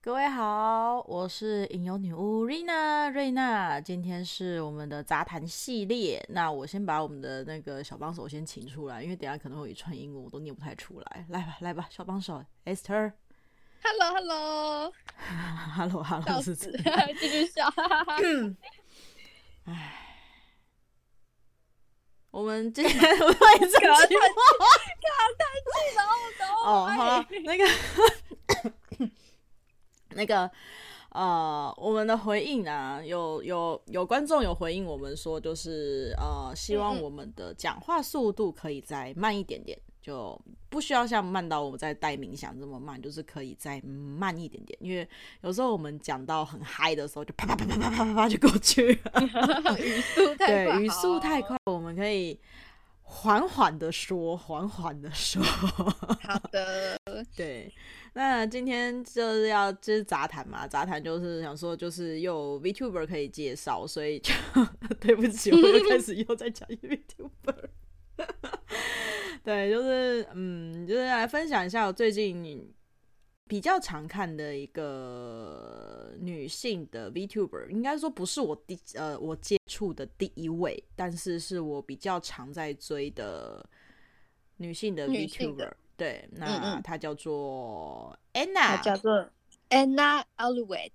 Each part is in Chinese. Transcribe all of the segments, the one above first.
各位好，我是影游女巫瑞娜，瑞娜。今天是我们的杂谈系列。那我先把我们的那个小帮手先请出来，因为等下可能会有一串英文我都念不太出来。来吧，来吧，小帮手，Esther。Hello，Hello，Hello，Hello，是 继续笑。哎，我们今天为什么卡 太近？卡太近了，哦，好了，那个。那个，呃，我们的回应啊，有有有观众有回应我们说，就是呃，希望我们的讲话速度可以再慢一点点，就不需要像慢到我们在带冥想这么慢，就是可以再慢一点点，因为有时候我们讲到很嗨的时候，就啪啪啪啪啪啪啪就过去了，语速 太快，对，语速太快，我们可以。缓缓的说，缓缓的说。好的，对，那今天就是要就是杂谈嘛，杂谈就是想说，就是又 VTuber 可以介绍，所以就 对不起，我又开始又在讲 VTuber。对，就是嗯，就是来分享一下我最近比较常看的一个女性的 VTuber，应该说不是我第呃我接触的第一位，但是是我比较常在追的女性的 VTuber。对，那她叫做 Anna，她叫做 Anna Alouette。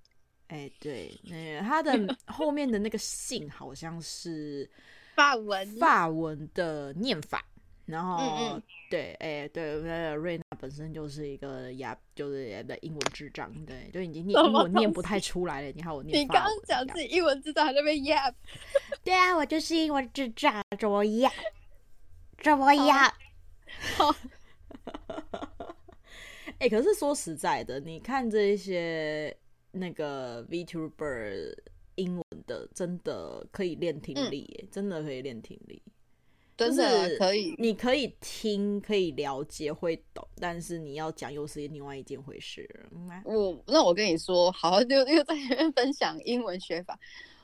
哎，对，那她的 后面的那个姓好像是法文法文的念法。然后，嗯嗯对，哎，对，瑞娜本身就是一个哑，就是的英文智障，对，就已经念英文念不太出来了。你看我 念，你刚刚讲自己英文智障还在那边 yap，对啊，我就是英文智障，怎么样？怎么样？好，哎，可是说实在的，你看这些那个 VTuber 英文的，真的可以练听力，嗯，真的可以练听力。真的可以，你可以听，可以了解，会懂，但是你要讲又是另外一件回事。我那我跟你说，好，又又在那边分享英文学法。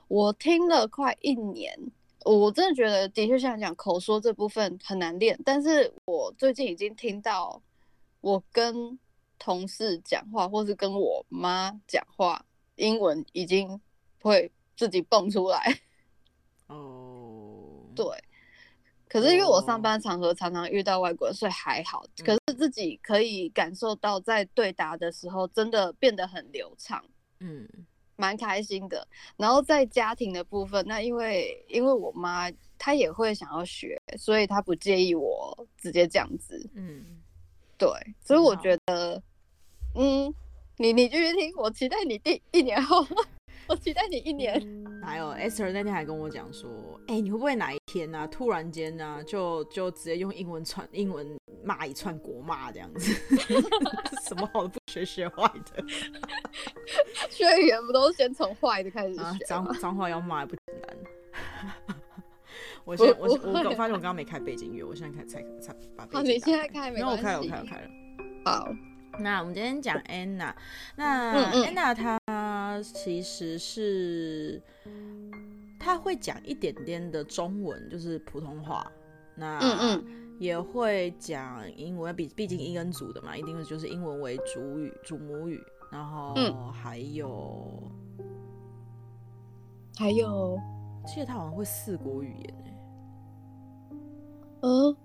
我听了快一年，我真的觉得的确像讲口说这部分很难练，但是我最近已经听到，我跟同事讲话，或是跟我妈讲话，英文已经会自己蹦出来。哦，对。可是因为我上班场合常常遇到外国人，所以还好。可是自己可以感受到，在对答的时候真的变得很流畅，嗯，蛮开心的。然后在家庭的部分，那因为因为我妈她也会想要学，所以她不介意我直接这样子，嗯，对。所以我觉得，嗯，你你继续听，我期待你第一年后。我期待你一年。还有 Esther 那天还跟我讲说，哎、欸，你会不会哪一天呢、啊？突然间呢、啊，就就直接用英文串英文骂一串国骂这样子？什么好的不学学坏的？学语言不都是先从坏的开始学？脏脏话要骂也不简单。我现我我我发现我刚刚没开背景音乐，我现在开才才把背景。哦，你现在开没关系。我开了，我开了，我开了。好。那我们今天讲 Anna，那 Anna 她其实是，她会讲一点点的中文，就是普通话，那嗯嗯也会讲英文，毕毕竟英文组的嘛，一定就是英文为主语、主母语，然后还有还有，记得他好像会四国语言哎，嗯，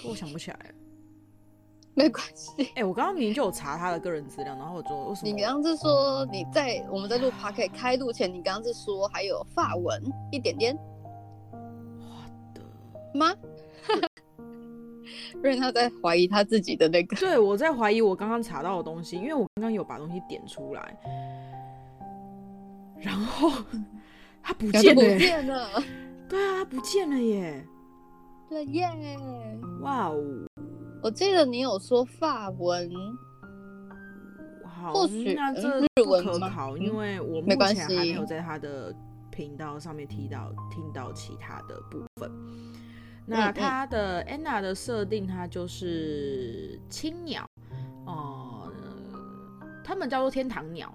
可我想不起来了。没关系，哎、欸，我刚刚明明就有查他的个人资料，然后我就为什么？你刚刚是说你在我们在录 Podcast 开录前，你刚刚是说还有法文一点点？我的吗？因为他在怀疑他自己的那个。对，我在怀疑我刚刚查到的东西，因为我刚刚有把东西点出来，然后 他不见了，不见了。对啊，他不见了耶！对耶！哇哦！我记得你有说法文，好，或许那这不可考，因为我目前还没有在他的频道上面提到听到其他的部分。那他的 Anna 的设定，它就是青鸟，哦、呃，他们叫做天堂鸟，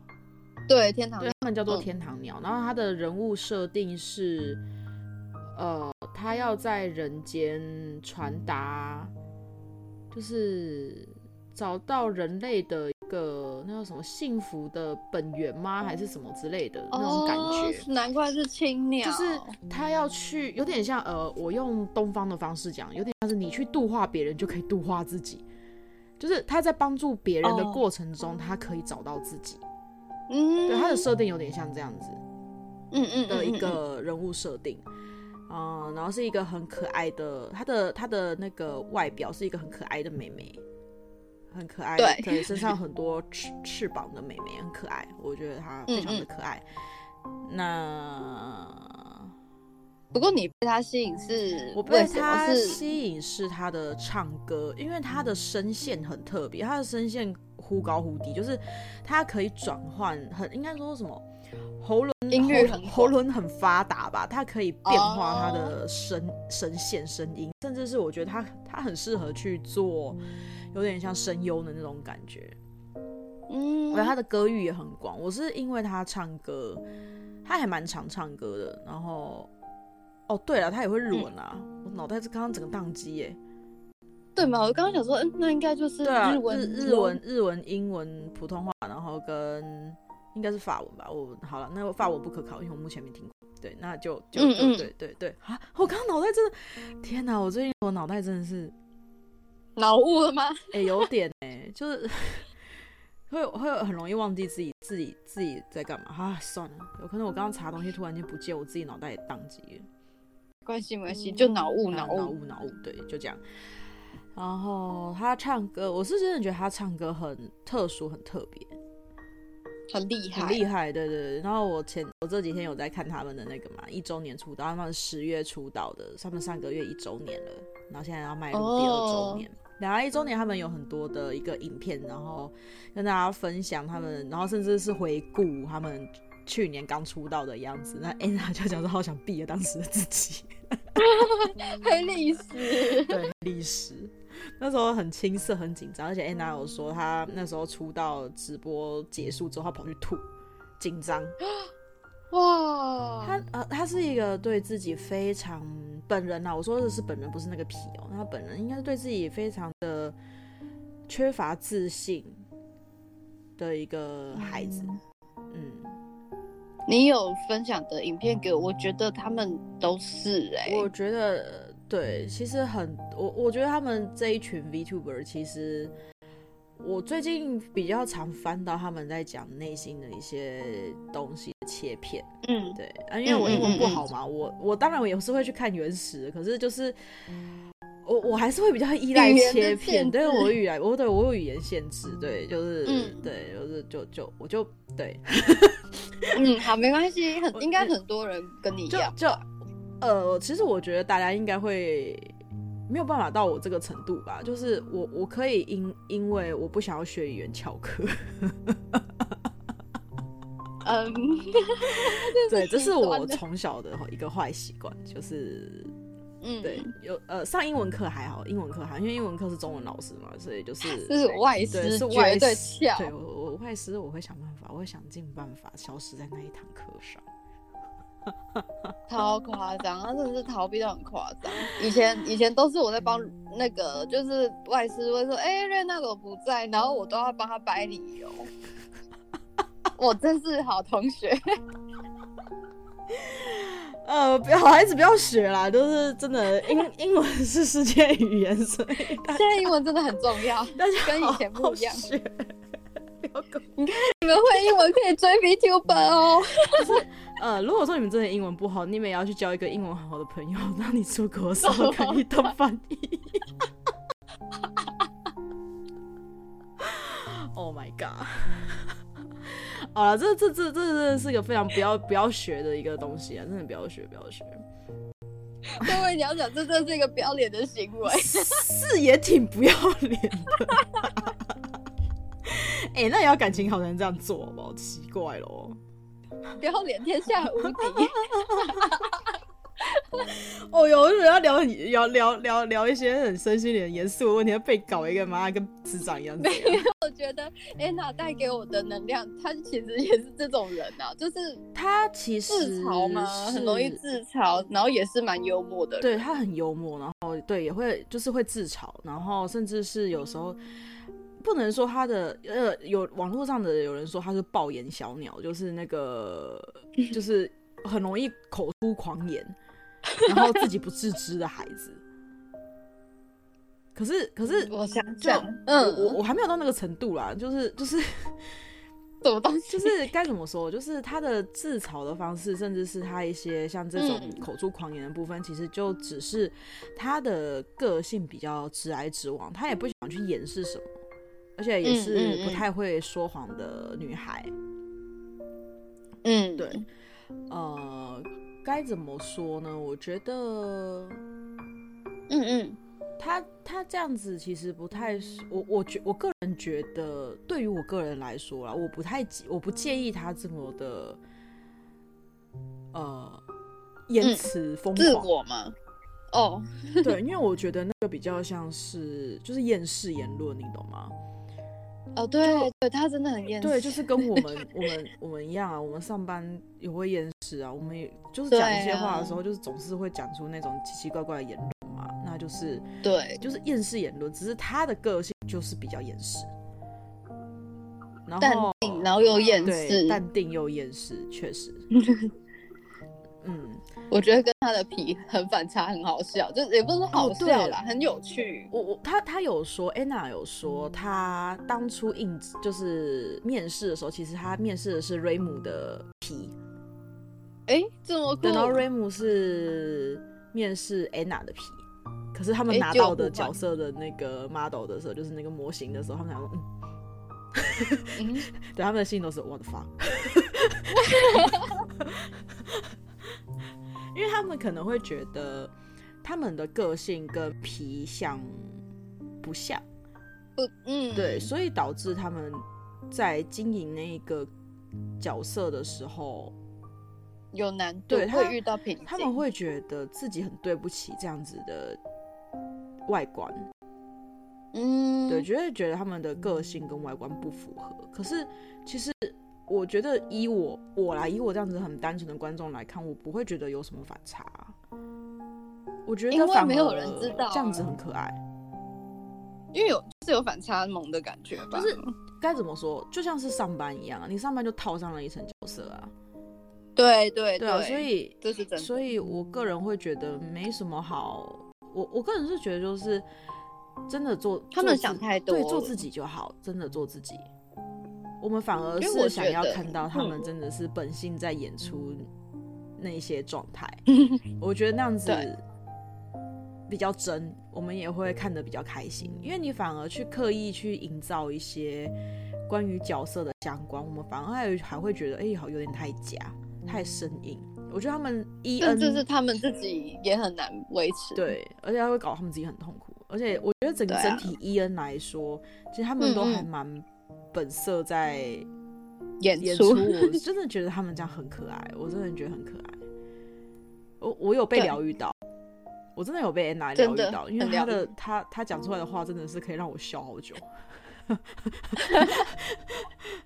对，天堂鸟，对，他们叫做天堂鸟。然后他的人物设定是，呃，他要在人间传达。就是找到人类的一个那叫什么幸福的本源吗？还是什么之类的那种感觉？哦、难怪是青鸟，就是他要去，有点像呃，我用东方的方式讲，有点像是你去度化别人就可以度化自己，就是他在帮助别人的过程中，他可以找到自己。嗯，对，他的设定有点像这样子，嗯嗯的一个人物设定。嗯，然后是一个很可爱的，她的她的那个外表是一个很可爱的妹妹，很可爱，对，对，身上很多翅翅膀的妹妹很可爱，我觉得她非常的可爱。嗯嗯，那不过你被她吸引是，我被她吸引是她的唱歌，因为她的声线很特别，她的声线忽高忽低，就是她可以转换，很应该说什么？喉咙音乐喉咙很发达吧，它可以变化它的声、oh. 声线声音，甚至是我觉得它它很适合去做有点像声优的那种感觉。嗯，我觉得他的歌域也很广。我是因为他唱歌，他还蛮常唱歌的。然后，哦对了，他也会日文啊。嗯、我脑袋是刚刚整个宕机耶。对嘛？我刚刚想说，嗯，那应该就是日文、日日文、日文、英文、普通话，然后跟。应该是法文吧，我好了，那个法文不可考，因为我目前没听过。对，那就就嗯嗯对对对啊！我刚刚脑袋真的，天哪！我最近我脑袋真的是脑雾了吗？哎、欸，有点哎、欸，就是 会会很容易忘记自己自己自己在干嘛啊！算了，有可能我刚刚查东西突然间不见，我自己脑袋也宕机了。关系没关系，就脑雾脑雾脑雾，对，就这样。然后他唱歌，我是真的觉得他唱歌很特殊，很特别。很厉害，很厉害，对对对。然后我前我这几天有在看他们的那个嘛，一周年出道，他们十月出道的，他们上个月一周年了，然后现在要迈入第二周年。两个一周年，他们有很多的一个影片，然后跟大家分享他们，然后甚至是回顾他们去年刚出道的样子。那 Anna 就讲说，好想毙了当时的自己，黑历史，对历史。那时候很青涩，很紧张，而且安娜有说她那时候出道直播结束之后，她跑去吐，紧张。哇，她呃，她是一个对自己非常本人啊，我说的是本人，不是那个皮哦、喔，她本人应该是对自己非常的缺乏自信的一个孩子。嗯，嗯，你有分享的影片给我，我觉得他们都是哎、欸，我觉得。对，其实很我我觉得他们这一群 VTuber，其实我最近比较常翻到他们在讲内心的一些东西的切片。嗯，对啊，因为我英文不好嘛，嗯嗯嗯、我我当然我也是会去看原始，可是就是我我还是会比较依赖切片，对我语言我对我有语言限制，对，就是、嗯、对，就是就就我就对，嗯，好，没关系，很 应该很多人跟你一样，就。就呃，其实我觉得大家应该会没有办法到我这个程度吧。就是我，我可以因因为我不想要学语言翘课。嗯 对，这是我从小的一个坏习惯，就是，嗯，对，有呃上英文课还好，英文课还好，因为英文课是中文老师嘛，所以就是是外师，是外师，对，我我外师我会想办法，我会想尽办法消失在那一堂课上。超夸张，他真的是逃避到很夸张。以前以前都是我在帮那个，就是外师会说，哎、欸，瑞那个不在，然后我都要帮他掰理由。我真是好同学。呃，不要，好孩子不要学啦，就是真的英英文是世界语言，所以现在英文真的很重要，但是跟以前不一样。你看你们会英文可以追 VTuber 哦。就是呃，如果说你们真的英文不好，你们也要去交一个英文好好的朋友，让你出国的时候可以当翻译。Oh my god！好了，这这这这真的是个非常不要不要学的一个东西啊！真的不要学，不要学。各位，你要讲，这真是一个不要脸的行为，是也挺不要脸的。哎、欸，那也要感情好才能这样做，好不好？奇怪咯，不要脸，天下无敌。哦哟，为什么要聊聊聊聊聊一些很身心灵、严肃的问题？要被搞一个妈跟智障一样。没有，我觉得安娜带给我的能量，她其实也是这种人啊，就是她其实自嘲嘛，很容易自嘲，然后也是蛮幽默的。对，她很幽默，然后对也会就是会自嘲，然后甚至是有时候。不能说他的呃，有网络上的有人说他是暴言小鸟，就是那个 就是很容易口出狂言，然后自己不自知的孩子。可是可是我想想，嗯，我我还没有到那个程度啦，就是就是。什么东西？就是该怎么说？就是他的自嘲的方式，甚至是他一些像这种口出狂言的部分，嗯、其实就只是他的个性比较直来直往，他也不想去掩饰什么，而且也是不太会说谎的女孩。嗯，对。呃，该怎么说呢？我觉得，嗯嗯。他他这样子其实不太，我我觉我个人觉得，对于我个人来说啦，我不太我不介意他这么的，呃，言辞疯狂。自我吗？哦，对，因为我觉得那个比较像是就是厌世言论，你懂吗？哦，对，对他真的很厌世。对，就是跟我们我们我们一样啊，我们上班也会厌世啊，我们也就是讲一些话的时候，就是总是会讲出那种奇奇怪怪的言论嘛。那就是对，就是厌世言论，只是他的个性就是比较厌世，然后淡定，然后又厌世，淡定又厌世，确实，嗯，我觉得跟他的皮很反差，很好笑，就也不是说好笑啦，哦、很有趣。我我他他有说，Anna 有说，他当初应就是面试的时候，其实他面试的是瑞姆的皮，哎、欸，这么等到瑞姆是面试 Anna 的皮。可是他们拿到的角色的那个 model 的时候，就是那个模型的时候，他们想说，嗯，对，他们的心都是 what the fuck，因为他们可能会觉得他们的个性跟皮相不像，嗯，对，所以导致他们在经营那个角色的时候有难度，对，会遇到瓶颈，他们会觉得自己很对不起这样子的。外观，嗯，对，觉得觉得他们的个性跟外观不符合。可是其实我觉得，以我我来以我这样子很单纯的观众来看，我不会觉得有什么反差。我觉得因为没有人知道这样子很可爱，因为有是有反差萌的感觉吧。就是该怎么说，就像是上班一样啊，你上班就套上了一层角色啊。对对对，对啊，所以这是真的。所以我个人会觉得没什么好。我我个人是觉得，就是真的做他们想太多，对，做自己就好，真的做自己。我们反而是想要看到他们真的是本性在演出那些状态。我觉得那样子比较真，我们也会看得比较开心。因为你反而去刻意去营造一些关于角色的相关，我们反而还还会觉得，哎，好有点太假，太生硬。我觉得他们 E N 就是他们自己也很难维持，对，而且他会搞他们自己很痛苦。而且我觉得整个整体 E N 来说，其实他们都还蛮本色在演出。我 真的觉得他们这样很可爱，我真的觉得很可爱。我我有被疗愈到，我真的有被 Anna 疗愈到，因为他的他他讲出来的话真的是可以让我笑好久。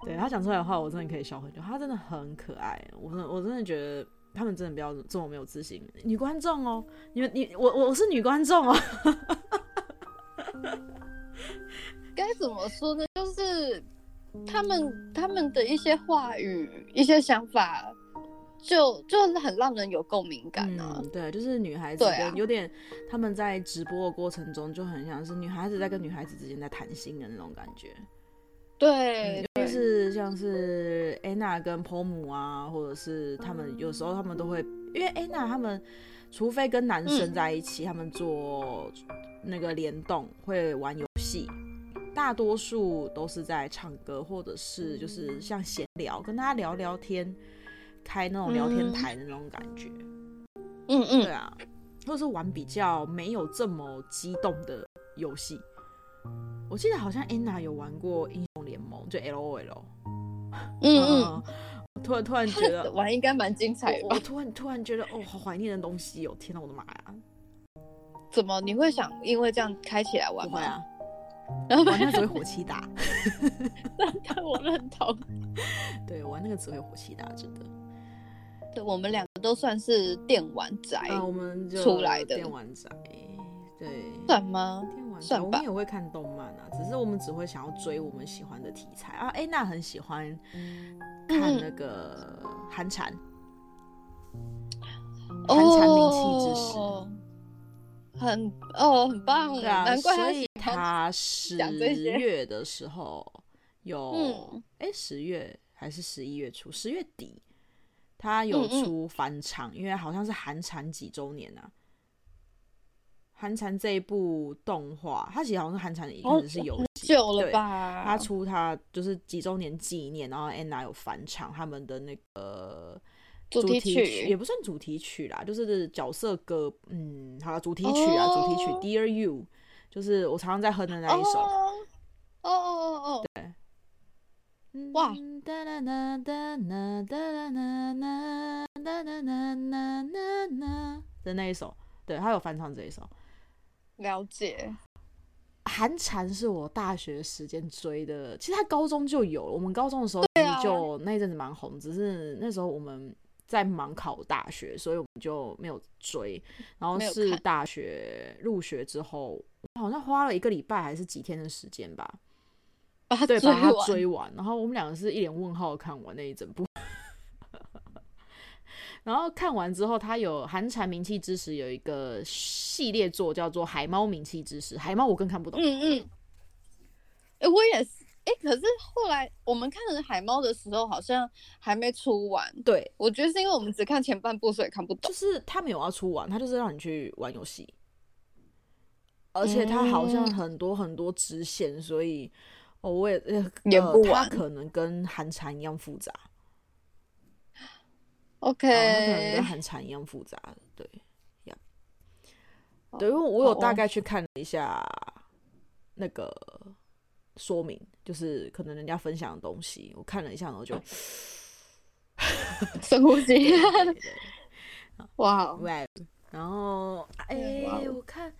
对，他讲出来的话，我真的可以笑很久。他真的很可爱，我真我真的觉得。他们真的不要这么没有自信，女观众哦，你们你我我是女观众哦，该怎么说呢？就是他们他们的一些话语、一些想法就，就就是很让人有共鸣感啊、嗯。对，就是女孩子跟有点他们在直播的过程中就很像是女孩子在跟女孩子之间在谈心的那种感觉。对，嗯、就是像是安娜跟波姆啊，或者是他们有时候他们都会，因为安娜他们除非跟男生在一起，嗯、他们做那个联动会玩游戏，大多数都是在唱歌，或者是就是像闲聊，跟大家聊聊天，开那种聊天台的那种感觉。嗯嗯，对啊，或者是玩比较没有这么激动的游戏。我记得好像 Anna 有玩过英雄联盟，就 L O L。嗯嗯，突然突然觉得 玩应该蛮精彩的。我突然突然觉得哦，好怀念的东西哦！天哪，我的妈呀！怎么你会想因为这样开起来玩吗？啊，然后玩那只会火气大。但我认同。对，玩那个只会火气大，真的。对，我们两个都算是电玩宅，啊，我们就出来的电玩宅。对，算吗？电玩。宅，我们也会看动漫啊，只是我们只会想要追我们喜欢的题材啊。安娜很喜欢看那个韩产，韩产名气之时，很哦，很棒，对啊，难怪所以他十月的时候有，哎，十月还是十一月初，十月底他有出翻唱，因为好像是韩产几周年啊。韩蝉这一部动画，它其实好像是韩蝉一开始是游戏，久了吧？他出他就是几周年纪念，然后安娜有返场他们的那个主题曲，主题曲也不算主题曲啦，就是角色歌，嗯，好了，主题曲啊，oh. 主题曲《Dear You》，就是我常常在哼的那一首。哦哦哦哦，对，哇，的那一首，对，他有翻唱这一首。了解，寒蝉是我大学时间追的，其实他高中就有了。我们高中的时候就那一阵子蛮红，只是那时候我们在忙考大学，所以我们就没有追。然后是大学入学之后，好像花了一个礼拜还是几天的时间吧，把对，把它追完。然后我们两个是一脸问号看完那一整部。然后看完之后，他有寒蝉鸣泣之时有一个系列作叫做《海猫名气之时》，海猫我更看不懂。嗯嗯，哎，我也是，哎，可是后来我们看的海猫的时候，好像还没出完。对，我觉得是因为我们只看前半部，所以看不懂。就是他没有要出完，他就是让你去玩游戏，而且它好像很多很多支线，所以哦，我也呃，也不完，他可能跟寒蝉一样复杂。OK，它可能跟寒蝉一样复杂，对，呀、yeah.，对，因为我有大概去看了一下那个说明，就是可能人家分享的东西，我看了一下，然后就深呼吸，哇，哇，然后哎、欸，我看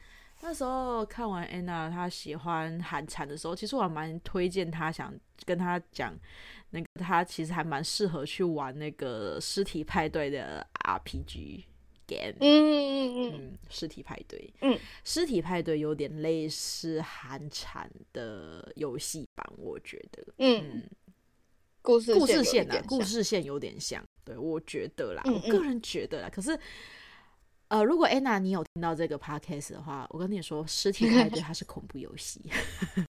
那时候看完安娜她喜欢韩蝉的时候，其实我还蛮推荐她，想跟她讲。那个她其实还蛮适合去玩那个尸体派对的 RPG game，嗯嗯嗯，尸体派对，嗯，尸体派对有点类似韩产的游戏版，我觉得，嗯，故事故事线啊，故事线有点像，对，我觉得啦，我个人觉得啦，可是。呃，如果安娜你有听到这个 podcast 的话，我跟你说，尸体派对它是恐怖游戏。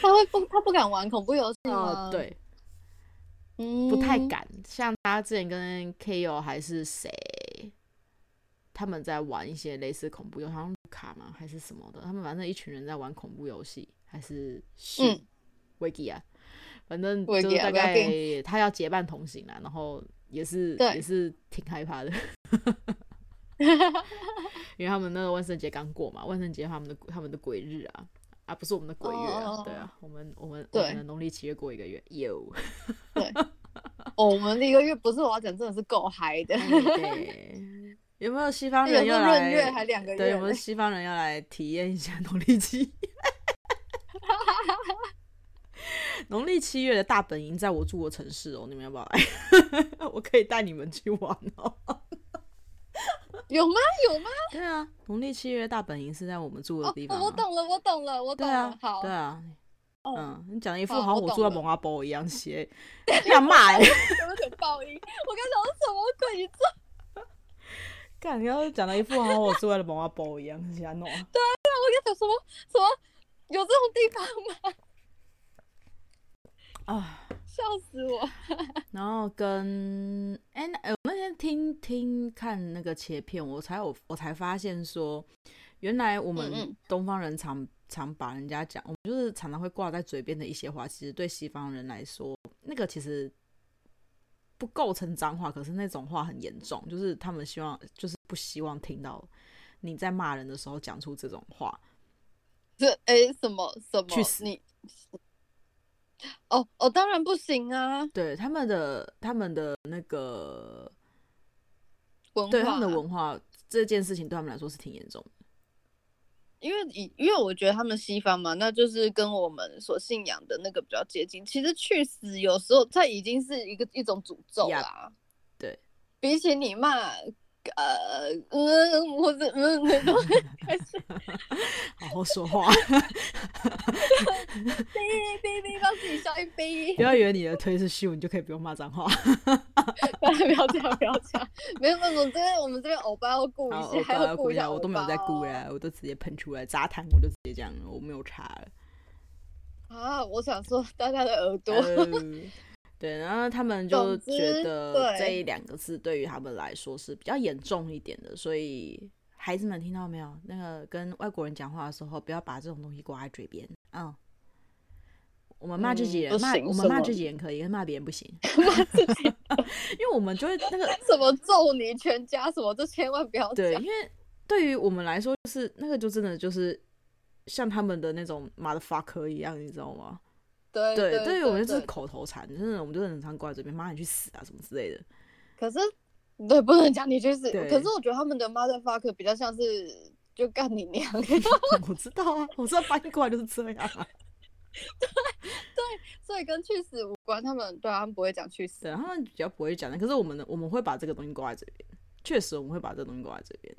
他会不？他不敢玩恐怖游戏吗？呃，对，嗯，不太敢。像他之前跟 Ko 还是谁，他们在玩一些类似恐怖游戏，好像卡吗？还是什么的？他们反正一群人在玩恐怖游戏，还是是维基啊？反正就是大概他要结伴同行啦，然后。也是也是挺害怕的，因为他们那个万圣节刚过嘛，万圣节他们的他们的鬼日啊，啊不是我们的鬼月啊，oh, 对啊，我们我们我们的农历七月过一个月，有，对，哦，我们的一个月不是我要讲，真的是够嗨的，对，有没有西方人要来？月还两个月？对，有没有西方人要来体验一下农历七月？农历七月的大本营在我住的城市哦，你们要不要来？我可以带你们去玩哦。有吗？有吗？对啊，农历七月大本营是在我们住的地方。我懂了，我懂了，我懂了。啊，好，对啊，嗯，你讲一副好像我住在蒙阿波一样，写要骂哎，有点报应。我刚讲什么鬼？你这干，你要是讲了一副好像我住在蒙阿波一样，是安诺。对啊，我刚讲什么什么？有这种地方吗？啊！笑死我！然后跟哎，我那天听听看那个切片，我才有我才发现说，原来我们东方人常、嗯、常把人家讲，我们就是常常会挂在嘴边的一些话，其实对西方人来说，那个其实不构成脏话，可是那种话很严重，就是他们希望，就是不希望听到你在骂人的时候讲出这种话。这哎，什么什么？去死你！哦哦，当然不行啊！对他们的他们的那个文化，对他们的文化这件事情，对他们来说是挺严重的。因为以因为我觉得他们西方嘛，那就是跟我们所信仰的那个比较接近。其实去死有时候它已经是一个一种诅咒啦。Yeah, 对，比起你骂呃嗯，或者嗯那种 开始 好好说话，哔哔哔，帮自己消音哔。不要以为你的推是秀，你就可以不用骂脏话。不要这样，不要这样。没有没有，这边我们这边欧巴要顾一下，还要顾一下，我都没有在顾了，我都直接喷出来，杂谈我就直接这样了，我没有查了。啊，我想说大家的耳朵。对，然后他们就觉得这一两个字对于他们来说是比较严重一点的，所以孩子们听到没有？那个跟外国人讲话的时候，不要把这种东西挂在嘴边。嗯，我们骂自己人，骂、嗯、我们骂自己人可以，骂别人不行。因为我们就会那个 什么揍你全家什么，就千万不要讲。对，因为对于我们来说，就是那个就真的就是像他们的那种 motherfucker 一样，你知道吗？对对，对于我们就是口头禅，真的，我们就很常挂在嘴边，妈你去死啊什么之类的。可是，对，不能讲你去死。可是我觉得他们的 motherfucker 比较像是就干你娘。我知道啊，我知道翻译过来就是这样。对对，所以跟去死无关。他们对他们不会讲去死，对，他们比较不会讲的。可是我们的我们会把这个东西挂在这边，确实我们会把这个东西挂在这边。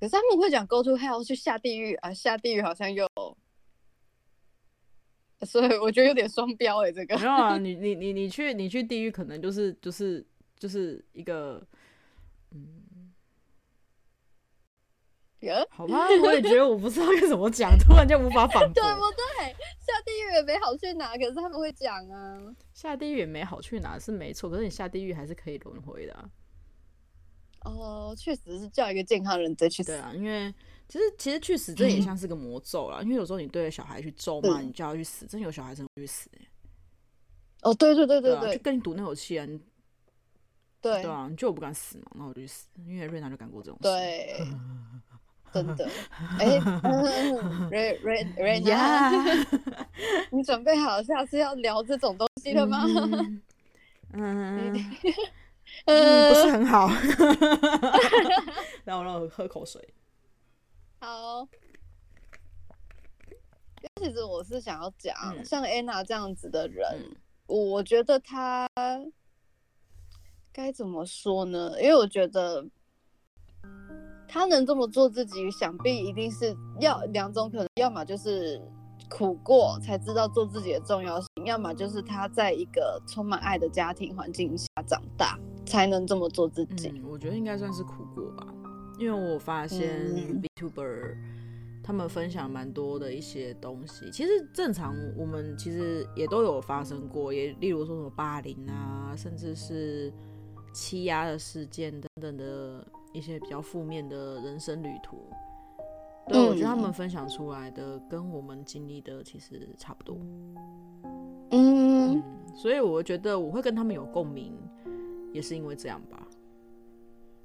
可是他们会讲 go to hell 去下地狱啊，下地狱好像又。所以我觉得有点双标哎，这个没有啊，你你你你去你去地狱，可能就是就是就是一个，嗯，耶，好吧，我也觉得我不知道该怎么讲，突然间无法反驳，对不对？下地狱也没好去哪，可是他们会讲啊，下地狱也没好去哪是没错，可是你下地狱还是可以轮回的啊。哦，确实是叫一个健康人再去死。对啊，因为其实其实去死这也像是个魔咒啦，嗯、因为有时候你对着小孩去咒骂，你就要去死，真有小孩真的会去死哎。哦，对对对对对，对啊、就跟你赌那口气啊，你对对啊，你就我不敢死嘛，那我就去死，因为瑞娜就干过这种事。对，真的。哎、欸，瑞瑞瑞娜，你准备好下次要聊这种东西了吗？嗯。嗯嗯，不是很好。让我让我喝口水。好。其实我是想要讲，嗯、像 Anna 这样子的人，嗯、我觉得他该怎么说呢？因为我觉得他能这么做自己，想必一定是要两种可能，要么就是苦过才知道做自己的重要性，要么就是他在一个充满爱的家庭环境下长大。才能这么做自己。嗯，我觉得应该算是苦过吧，因为我发现 VTuber 他们分享蛮多的一些东西，其实正常我们其实也都有发生过，也例如说什么霸凌啊，甚至是欺压的事件等等的一些比较负面的人生旅途。对，我觉得他们分享出来的跟我们经历的其实差不多。嗯，嗯，所以我觉得我会跟他们有共鸣。也是因为这样吧，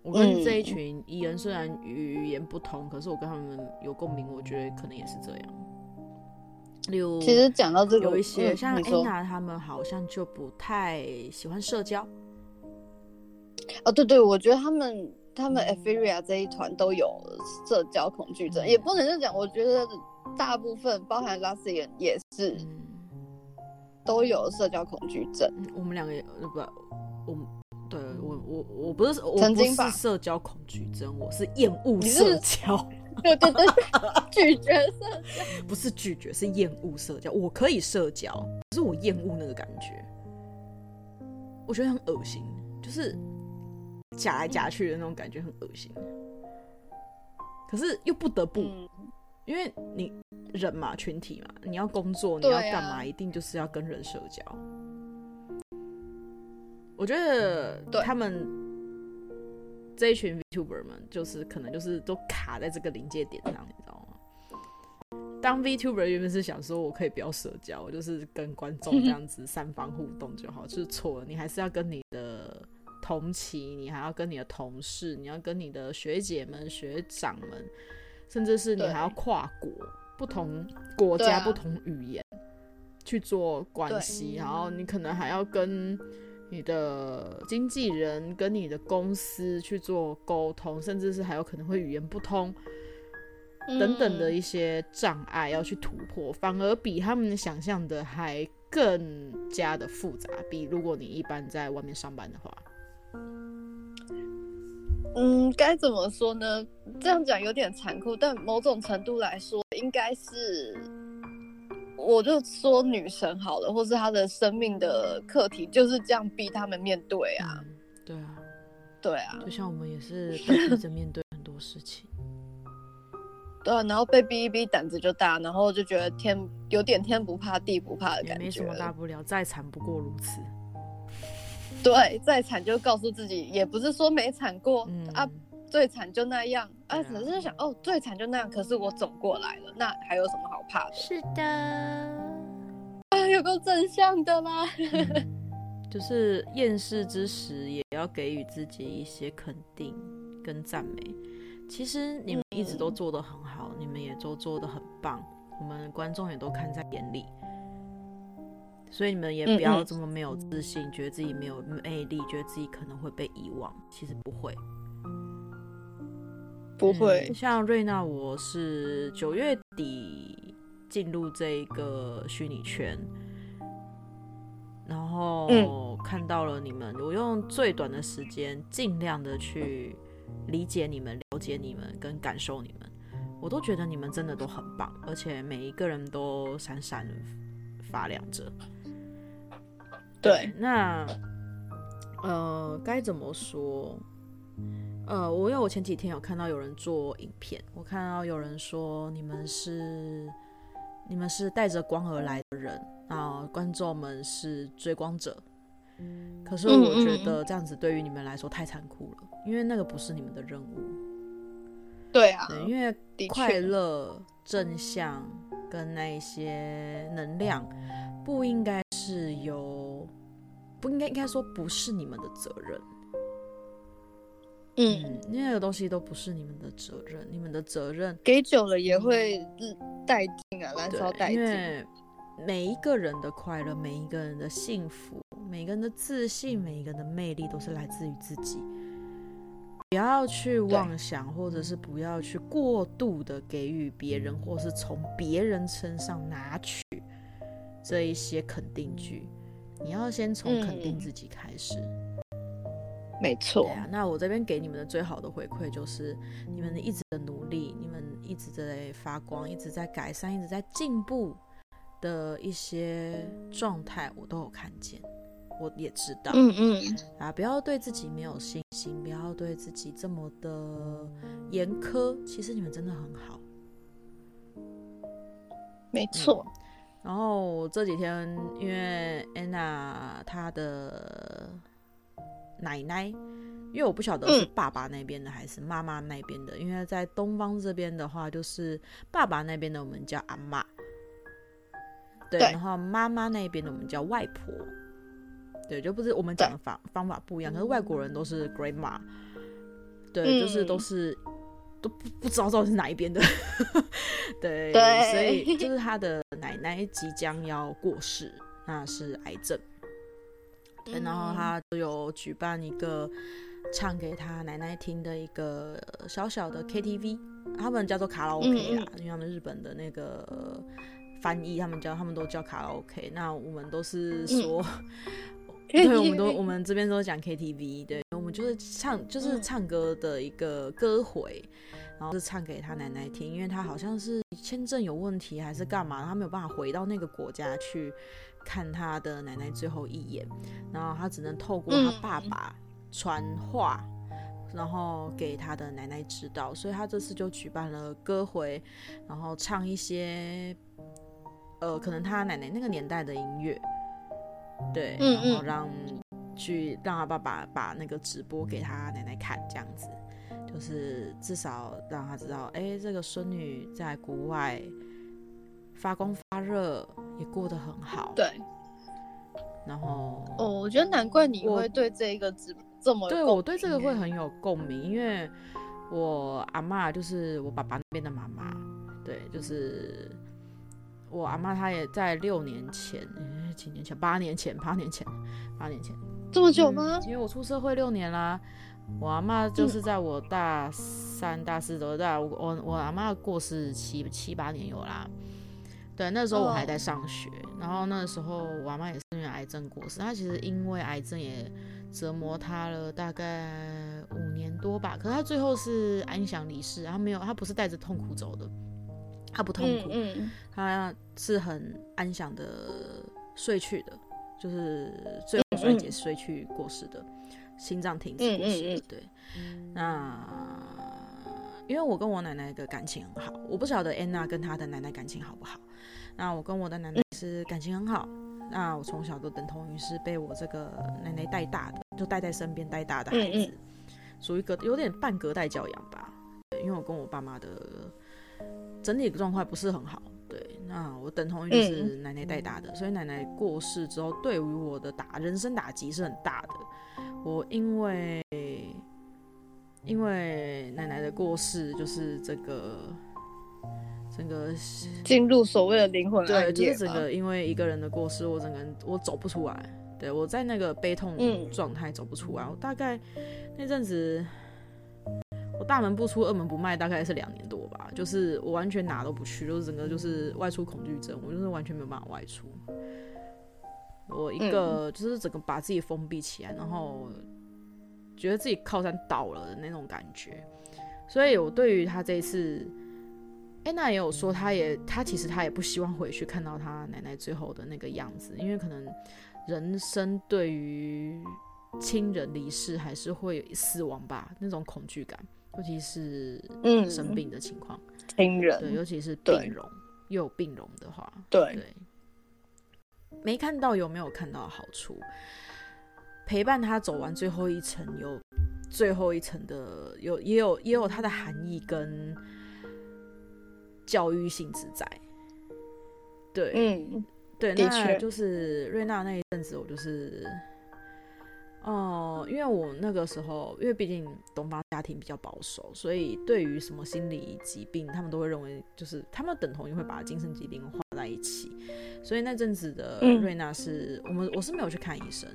我跟这一群艺人虽然语言不同，嗯、可是我跟他们有共鸣，我觉得可能也是这样。例如，其实讲到这个，有一些像 Anna 他们好像就不太喜欢社交。哦，对对，我觉得他们他们 Epheria 这一团都有社交恐惧症，嗯、也不能这样讲。我觉得大部分，包含 Luxiem 也是，嗯、都有社交恐惧症。我们两个也不，我们。对我我我不是我不是社交恐惧症，我是厌恶社交。对对对，拒绝社交不是拒绝，是厌恶社交。我可以社交，可是我厌恶那个感觉，我觉得很恶心，就是夹来夹去的那种感觉很恶心。可是又不得不，嗯、因为你人嘛，群体嘛，你要工作，你要干嘛，啊、一定就是要跟人社交。我觉得他们这一群 VTuber 们，就是可能就是都卡在这个临界点上，你知道吗？当 VTuber 原本是想说，我可以不要社交，我就是跟观众这样子三方互动就好，就是错了。你还是要跟你的同期，你还要跟你的同事，你要跟你的学姐们、学长们，甚至是你还要跨国、不同国家、不同语言去做关系，然后你可能还要跟。你的经纪人跟你的公司去做沟通，甚至是还有可能会语言不通等等的一些障碍要去突破，嗯、反而比他们想象的还更加的复杂。比如果你一般在外面上班的话，嗯，该怎么说呢？这样讲有点残酷，但某种程度来说，应该是，我就说女神好了，或是她的生命的课题就是这样逼他们面对啊。嗯、对啊，对啊，就像我们也是逼着面对很多事情。对啊，然后被逼一逼，胆子就大，然后就觉得天有点天不怕地不怕的感觉。没什么大不了，再惨不过如此。对，再惨就告诉自己，也不是说没惨过、嗯、啊，最惨就那样啊，只是想哦，最惨就那样，可是我走过来了，那还有什么好怕的？是的，啊，有个正向的啦。嗯、就是厌世之时，也要给予自己一些肯定跟赞美。其实你们一直都做得很好，嗯、你们也都做得很棒，我们观众也都看在眼里，所以你们也不要这么没有自信，嗯、觉得自己没有魅力，觉得自己可能会被遗忘。其实不会，不会。嗯、像瑞娜，我是九月底进入这一个虚拟圈，然后看到了你们，我用最短的时间尽量的去。理解你们，了解你们，跟感受你们，我都觉得你们真的都很棒，而且每一个人都闪闪发亮着。对，那呃，该怎么说？呃，我因为我前几天有看到有人做影片，我看到有人说你们是你们是带着光而来的人啊，观众们是追光者。可是我觉得这样子对于你们来说太残酷了，因为那个不是你们的任务。对啊，对，因为快乐、正向跟那些能量，不应该是由，不应该应该说不是你们的责任。嗯，那个东西都不是你们的责任，你们的责任给久了也会殆尽啊，燃烧殆尽。因为每一个人的快乐，每一个人的幸福。每个人的自信，每一个人的魅力，都是来自于自己。不要去妄想，或者是不要去过度的给予别人，或是从别人身上拿取这一些肯定句。你要先从肯定自己开始。嗯、没错。那我这边给你们的最好的回馈就是你们一直的努力，你们一直在发光，一直在改善，一直在进步的一些状态，我都有看见。我也知道，嗯嗯啊，不要对自己没有信心，不要对自己这么的严苛。其实你们真的很好，没错。嗯、然后这几天，因为安娜她的奶奶，因为我不晓得是爸爸那边的还是妈妈那边的，嗯、因为在东方这边的话，就是爸爸那边的我们叫阿妈，对，对。然后妈妈那边的我们叫外婆。对，就不是我们讲的方方法不一样，可是外国人都是 grandma，对，嗯、就是都是都不不知道到底是哪一边的，对，对。所以就是他的奶奶即将要过世，那是癌症，对，然后他就有举办一个唱给他奶奶听的一个小小的 KTV，他们叫做卡拉 OK 啦，嗯、因为他们日本的那个翻译，他们叫他们都叫卡拉 OK，那我们都是说。嗯对，我们都我们这边都讲 KTV，对，我们就是唱就是唱歌的一个歌会，然后是唱给他奶奶听，因为他好像是签证有问题还是干嘛，他没有办法回到那个国家去看他的奶奶最后一眼，然后他只能透过他爸爸传话，然后给他的奶奶知道，所以他这次就举办了歌会，然后唱一些呃可能他奶奶那个年代的音乐。对，然后让去让他爸爸把那个直播给他奶奶看，这样子，就是至少让他知道，哎，这个孙女在国外发光发热，也过得很好。对。然后，哦，我觉得难怪你会对这一个直播这么，对我对这个会很有共鸣，因为我阿妈就是我爸爸那边的妈妈，对，就是。我阿妈她也在六年前，欸、几年前，八年前，八年前，八年前，这么久吗？嗯、因为我出社会六年啦，我阿妈就是在我大三、大四都在，我我我阿妈过世七七八年有啦。对，那时候我还在上学，哦、然后那时候我阿妈也是因为癌症过世，她其实因为癌症也折磨她了大概五年多吧。可是她最后是安详离世，她没有，她不是带着痛苦走的，她不痛苦，嗯嗯、他是很安详的睡去的，就是最后衰竭睡去过世的，嗯、心脏停止过世对，那。因为我跟我奶奶的感情很好，我不晓得安娜跟她的奶奶感情好不好。那我跟我的奶奶是感情很好。那我从小都等同于是被我这个奶奶带大的，就带在身边带大的孩子，属于隔有点半隔代教养吧。因为我跟我爸妈的整体状况不是很好。对，那我等同于是奶奶带大的，所以奶奶过世之后，对于我的打人生打击是很大的。我因为。因为奶奶的过世，就是这个整个进入所谓的灵魂对，就是整个因为一个人的过世，我整个人我走不出来，对，我在那个悲痛状态走不出来。嗯、我大概那阵子，我大门不出二门不迈，大概是两年多吧，就是我完全哪都不去，就是整个就是外出恐惧症，我就是完全没有办法外出。我一个就是整个把自己封闭起来，然后。觉得自己靠山倒了的那种感觉，所以我对于他这一次，安娜也有说，他也他其实他也不希望回去看到他奶奶最后的那个样子，因为可能人生对于亲人离世还是会死亡吧，那种恐惧感，尤其是嗯。生病的情况，亲人。对，尤其是病容又有病容的话，对对，没看到有没有看到好处？陪伴他走完最后一层，有最后一层的，有也有也有它的含义跟教育性质在。对，嗯，对，那就是瑞娜那一阵子，我就是，哦、呃，因为我那个时候，因为毕竟东方家庭比较保守，所以对于什么心理疾病，他们都会认为就是他们等同于会把精神疾病画在一起，所以那阵子的瑞娜是、嗯、我们我是没有去看医生。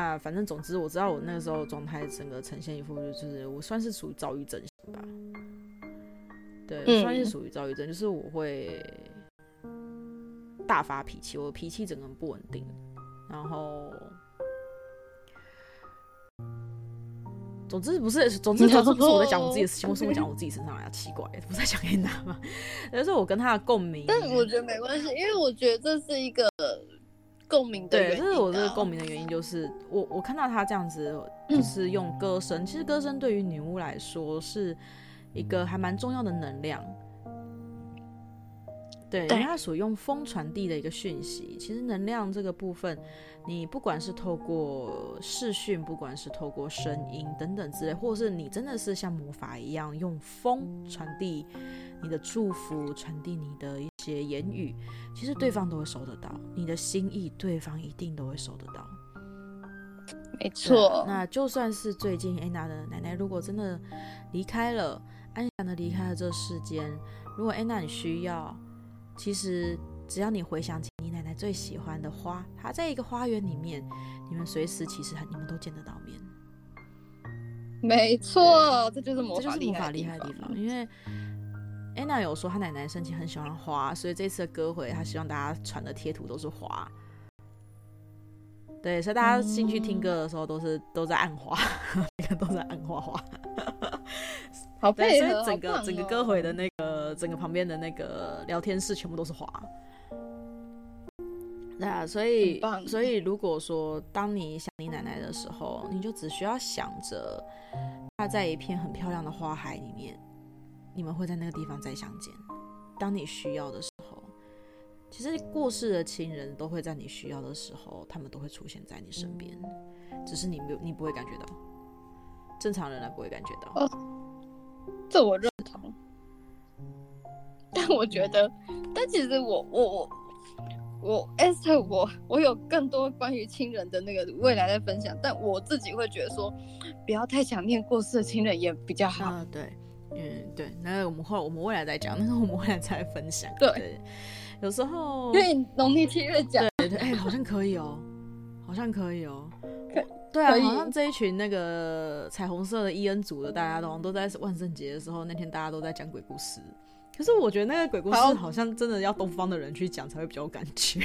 啊，反正总之我知道我那个时候状态整个呈现一副就是我算是属于躁郁症型吧，对，嗯、算是属于躁郁症，就是我会大发脾气，我脾气整个不稳定，然后，总之不是，总之总之不是我在讲我自己的事情，我是我讲我自己身上来，奇怪，不是在讲给你拿吗？但是我跟他的共鸣，但我觉得没关系，因为我觉得这是一个。共鸣的原因，对，这是我这个共鸣的原因，就是我我看到他这样子，就是用歌声。嗯、其实歌声对于女巫来说是一个还蛮重要的能量，对，因为它属用风传递的一个讯息。其实能量这个部分，你不管是透过视讯，不管是透过声音等等之类，或者是你真的是像魔法一样用风传递你的祝福，传递你的一。些言语，其实对方都会收得到你的心意，对方一定都会收得到。没错，那就算是最近安娜的奶奶，如果真的离开了，安详的离开了这世间，如果安娜你需要，其实只要你回想起你奶奶最喜欢的花，它在一个花园里面，你们随时其实你们都见得到面。没错，这就是魔法，厉害的地方，因为。安娜有说，她奶奶生前很喜欢花，所以这次的歌会，她希望大家传的贴图都是花。对，所以大家进去听歌的时候，都是都在暗花，都在暗花花。好配合，所以整个、哦、整个歌会的那个整个旁边的那个聊天室全部都是花。对啊，所以所以如果说当你想你奶奶的时候，你就只需要想着她在一片很漂亮的花海里面。你们会在那个地方再相见。当你需要的时候，其实过世的亲人都会在你需要的时候，他们都会出现在你身边，只是你没有，你不会感觉到。正常人来不会感觉到。哦，这我认同。但我觉得，但其实我我我我 Esther，我我有更多关于亲人的那个未来的分享，但我自己会觉得说，不要太想念过世的亲人也比较好。啊，对。嗯，对，那个我们后来我们未来再讲，那个我们未来再分享。对，对，有时候因为农历七月讲，对对，哎、欸，好像可以哦，好像可以哦。可对啊，好像这一群那个彩虹色的伊恩组的，大家都都在万圣节的时候那天，大家都在讲鬼故事。可是我觉得那个鬼故事好像真的要东方的人去讲才会比较有感觉。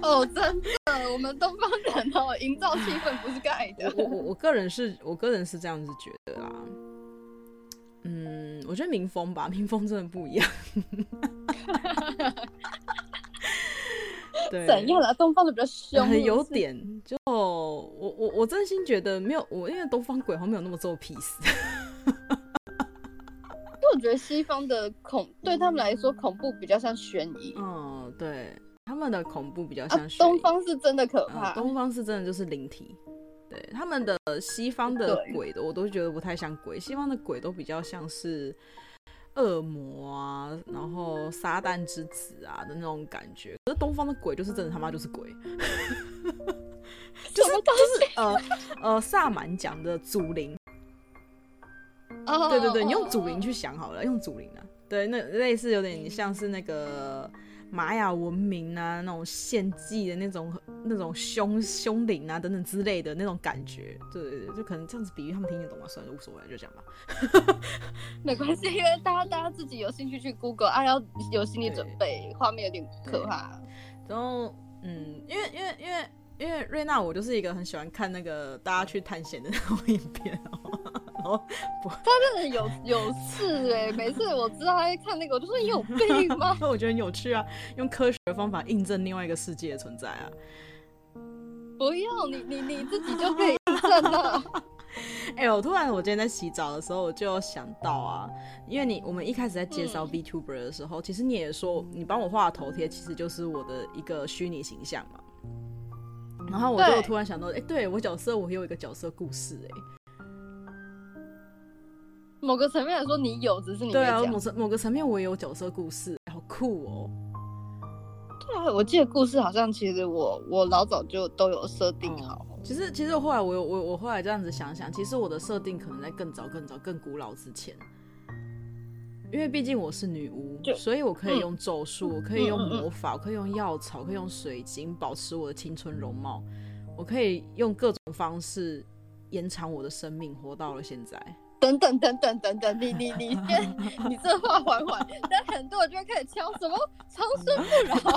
哦，真的，的，我们东方人哦，营造气氛不是盖的。我我我个人是我个人是这样子觉得啦。嗯，我觉得民风吧，民风真的不一样。对，怎样了？东方的比较凶，有点。就我我我真心觉得没有我，因为东方鬼好像没有那么做屁事。我觉得西方的恐对他们来说恐怖比较像悬疑。嗯，对，他们的恐怖比较像悬疑。东方是真的可怕，东方是真的就是灵体。对，他们的西方的鬼的，我都觉得不太像鬼。西方的鬼都比较像是恶魔啊，然后撒旦之子啊的那种感觉。可是东方的鬼就是真的他妈就是鬼，就是就是呃呃萨满讲的祖灵。对对对，你用祖灵去想好了，用祖灵啊，对，那类似有点像是那个玛雅文明啊，那种献祭的那种那种凶凶灵啊等等之类的那种感觉，对对对，就可能这样子比喻他们听得懂吗？算了，无所谓，就这样吧。没关系，因为大家大家自己有兴趣去 Google 啊，要有心理准备，画面有点可怕。然后，嗯，因为因为因为因为瑞娜，我就是一个很喜欢看那个大家去探险的那种影片哦。不，他真的有有事哎！每次我知道他在看那个，我就说你有病 吗？我觉得很有趣啊，用科学的方法印证另外一个世界的存在啊！不用你你你自己就可以印证了。哎、欸，我突然我今天在洗澡的时候，我就想到啊，因为你我们一开始在介绍 VTuber 的时候，嗯、其实你也说你帮我画的头贴其实就是我的一个虚拟形象嘛。然后我就突然想到，哎对、欸，对我角色我有一个角色故事哎、欸。某个层面来说，你有，只是你对啊。某层某个层面，我也有角色故事，好酷哦。对啊，我记得故事好像其实我我老早就都有设定好。嗯、其实其实后来我我我后来这样子想想，其实我的设定可能在更早更早更古老之前，因为毕竟我是女巫，所以我可以用咒术，嗯、我可以用魔法，我可以用药草，可以用水晶保持我的青春容貌，我可以用各种方式延长我的生命，活到了现在。等等等等等等，你你你先，你这话缓缓，但很多人就会开始敲什么长生不老。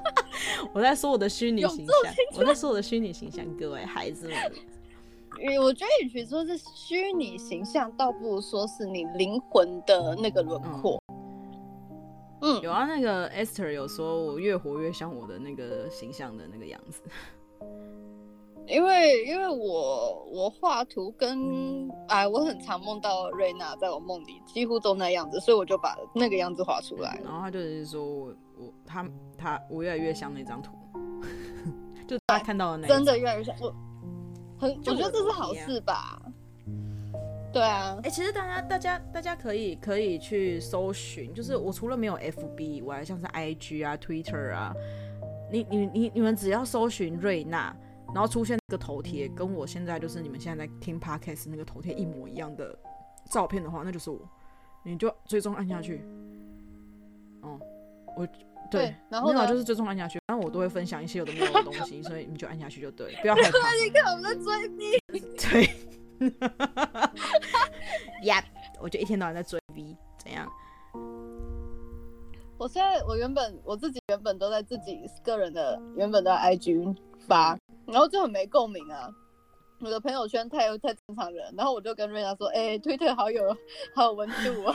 我在说我的虚拟形象，我在说我的虚拟形象，各位孩子们。我觉得与其说是虚拟形象，倒不如说是你灵魂的那个轮廓。嗯，有啊，那个 Esther 有说我越活越像我的那个形象的那个样子。因为因为我我画图跟哎，我很常梦到瑞娜，在我梦里几乎都那样子，所以我就把那个样子画出来。然后他就是说我我他他我越来越像那张图，就大家看到的那真的越来越像我，很我觉得这是好事吧？对啊，哎、欸，其实大家大家大家可以可以去搜寻，就是我除了没有 FB 以外，像是 IG 啊、Twitter 啊，你你你你们只要搜寻瑞娜。然后出现那个头贴，跟我现在就是你们现在在听 podcast 那个头贴一模一样的照片的话，那就是我，你就最终按下去。哦、嗯，我对，对然后呢就是最终按下去，然后我都会分享一些有的没有的东西，所以你就按下去就对，不要害怕。你看我们在追 V，对，呀，我就一天到晚在追 V，怎样？我现在我原本我自己原本都在自己个人的原本的 IG 发。然后就很没共鸣啊，我的朋友圈太太正常人，然后我就跟瑞娜说：“哎、欸，推特好有好有温度 啊。”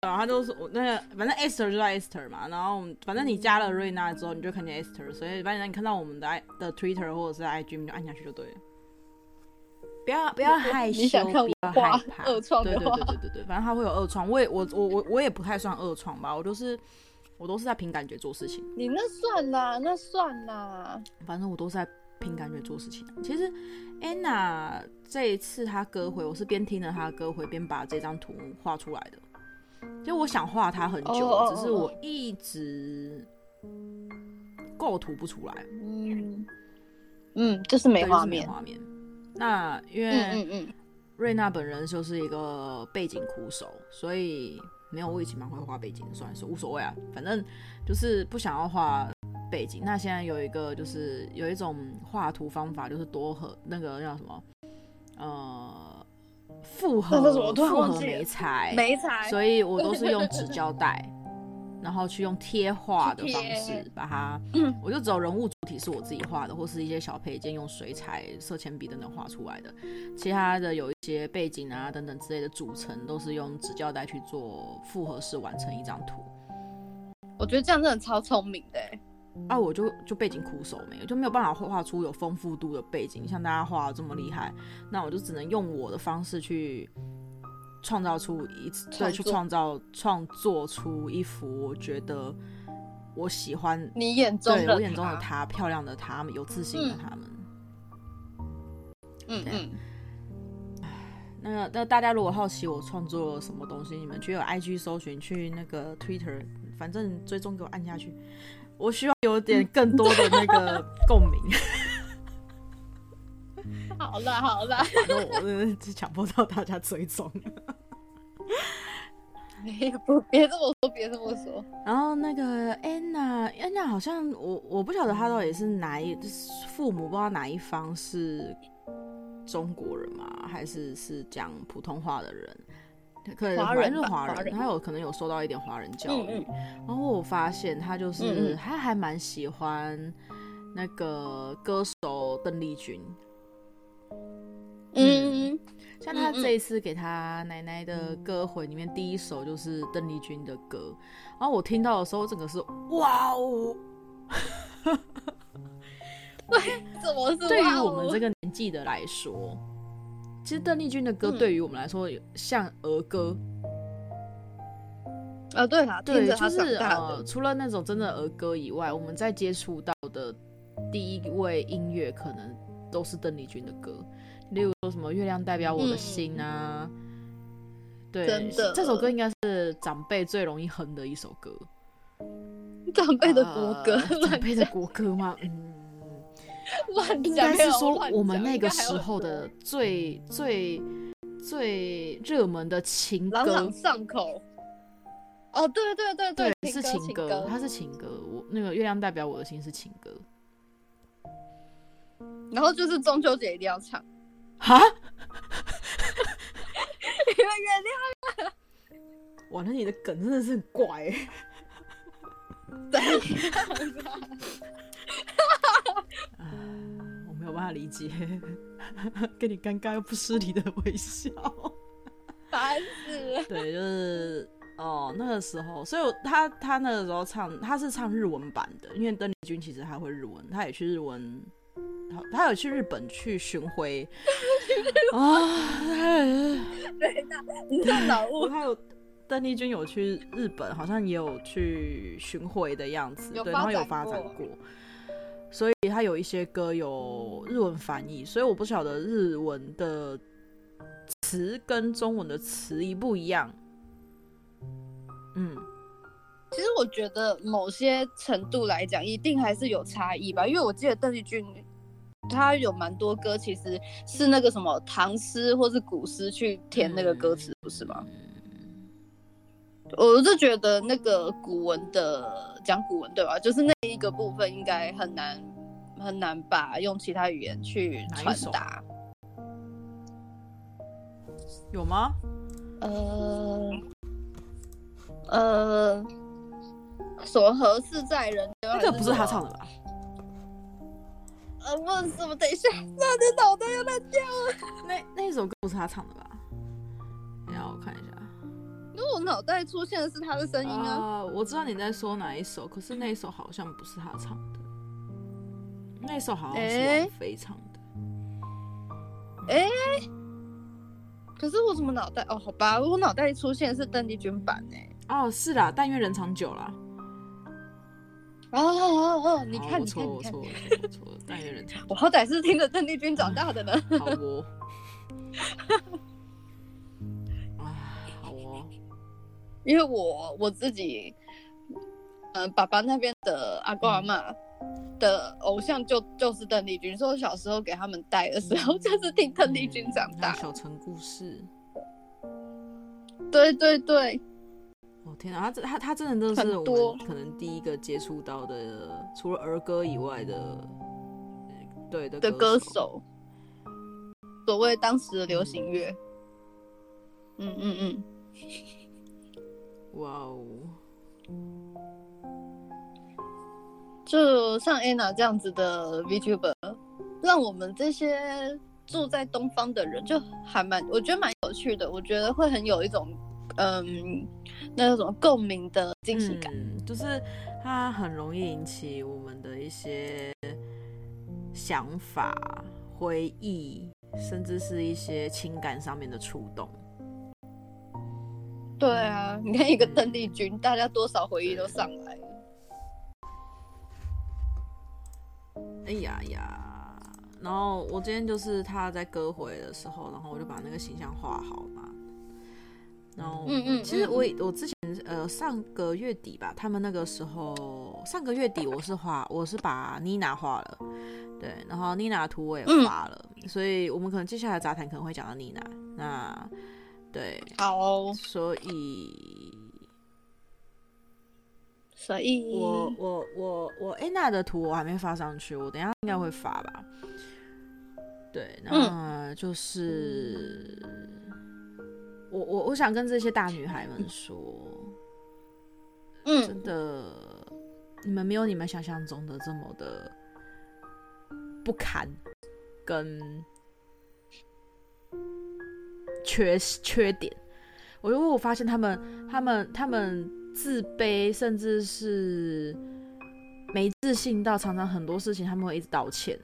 然后他就说：“我那个反正 Esther 就叫 Esther 嘛，然后反正你加了瑞娜之后，你就看见 Esther，所以反正你看到我们的 i 的 Twitter 或者是 IG，你就按下去就对了。不要不要害羞，你想看我不要害怕。二创对对对对对对，反正他会有二创，我也我我我我也不太算二创吧，我就是。”我都是在凭感觉做事情，你那算啦，那算啦，反正我都是在凭感觉做事情。其实，Anna 这一次她歌回，我是边听着她的歌回边把这张图画出来的。就我想画她很久，oh, oh, oh, oh. 只是我一直构图不出来。嗯嗯，就是没画面。画面。那因为嗯嗯瑞娜本人就是一个背景苦手，所以。没有，我以前蛮会画背景的，算是无所谓啊，反正就是不想要画背景。那现在有一个就是有一种画图方法，就是多和那个叫什么呃复合复合媒材，媒材，所以我都是用 纸胶带。然后去用贴画的方式把它，我就只有人物主体是我自己画的，或是一些小配件用水彩、色铅笔等等画出来的，其他的有一些背景啊等等之类的组成都是用纸胶带去做复合式完成一张图。我觉得这样真的超聪明的，啊，我就就背景苦手没有，就没有办法画画出有丰富度的背景，像大家画的这么厉害，那我就只能用我的方式去。创造出一次，对，去创造创作出一幅我觉得我喜欢你眼中的对我眼中的他，漂亮的他们，有自信的他们。嗯嗯。那那大家如果好奇我创作了什么东西，你们去有 IG 搜寻，去那个 Twitter，反正追踪给我按下去。我希望有点更多的那个 共鸣。好 了好了，我是强迫到大家追踪。不，别这么说，别这么说。然后那个安娜，安娜好像我我不晓得她到底是哪一父母，不知道哪一方是中国人嘛，还是是讲普通话的人？可能华人是华人，他有可能有受到一点华人教育。然后我发现他就是他还蛮喜欢那个歌手邓丽君。嗯。像他这一次给他奶奶的歌回里面，第一首就是邓丽君的歌，然后我听到的时候，整个是哇哦！对，怎么是？对于我们这个年纪的来说，其实邓丽君的歌对于我们来说像儿歌。啊，对啊，对，就是呃，除了那种真的儿歌以外，我们在接触到的第一位音乐，可能都是邓丽君的歌。例如说什么月亮代表我的心啊，嗯、对，这首歌应该是长辈最容易哼的一首歌，长辈的国歌，呃、长辈的国歌吗？嗯，应该是说我们那个时候的最最最热门的情歌，朗朗上口。哦，对对对对，对是情歌它是情歌。我那个月亮代表我的心是情歌，然后就是中秋节一定要唱。哈，哈，你们原谅哇，那你的梗真的是很怪 哎。对，我没有办法理解，跟你尴尬又不失礼的微笑，烦死了。对，就是哦，那个时候，所以他他那个时候唱，他是唱日文版的，因为邓丽君其实还会日文，他也去日文。他有去日本去巡回 啊！对，那你在脑雾。他有邓丽君有去日本，好像也有去巡回的样子，对，然后有发展过，所以他有一些歌有日文翻译，所以我不晓得日文的词跟中文的词一不一样。嗯，其实我觉得某些程度来讲，一定还是有差异吧，因为我记得邓丽君。他有蛮多歌，其实是那个什么唐诗或是古诗去填那个歌词，不是吗？我是觉得那个古文的讲古文对吧？就是那一个部分应该很难很难把用其他语言去传达。有吗？呃呃，什么何事在人？那个不是他唱的吧？呃，问什么？等一下，那你脑袋要乱掉了。那那首歌不是他唱的吧？等下我看一下。因为我脑袋出现的是他的声音啊。Uh, 我知道你在说哪一首，可是那一首好像不是他唱的。那一首好像是王菲唱的。哎、欸欸，可是我怎么脑袋？哦，好吧，我脑袋里出现的是邓丽君版呢。哦，是啦，但愿人长久了。哦哦哦！你看，你看，我错，我错，我错，但愿人长久。我好歹是听着邓丽君长大的呢。好哦。啊，好哦。因为我我自己，嗯，爸爸那边的阿公阿嬷的偶像就就是邓丽君，所以我小时候给他们带的时候，就是听邓丽君长大。小城故事。对对对。哦天啊，他他他真的都是我们可能第一个接触到的，除了儿歌以外的，对的的歌手，所谓当时的流行乐。嗯嗯嗯。哇哦！就像 Anna 这样子的 VTuber，让我们这些住在东方的人就还蛮，我觉得蛮有趣的。我觉得会很有一种，嗯，那种共鸣的惊喜感，嗯，就是它很容易引起我们的一些想法、回忆，甚至是一些情感上面的触动。对啊，你看一个邓丽君，大家多少回忆都上来了。哎呀呀！然后我今天就是他在歌回的时候，然后我就把那个形象画好嘛。然后，嗯嗯，其实我我之前呃上个月底吧，他们那个时候上个月底我是画我是把妮娜画了，对，然后妮娜的图我也画了，嗯，所以我们可能接下来杂谈可能会讲到妮娜。那对，好，哦所以。所以我我我我 Anna 的图我还没发上去，我等一下应该会发吧。对，那就是、嗯、我我我想跟这些大女孩们说，嗯，真的，你们没有你们想象中的这么的不堪跟缺缺点。我因为我发现他们他们他们。自卑，甚至是没自信到常常很多事情他们会一直道歉，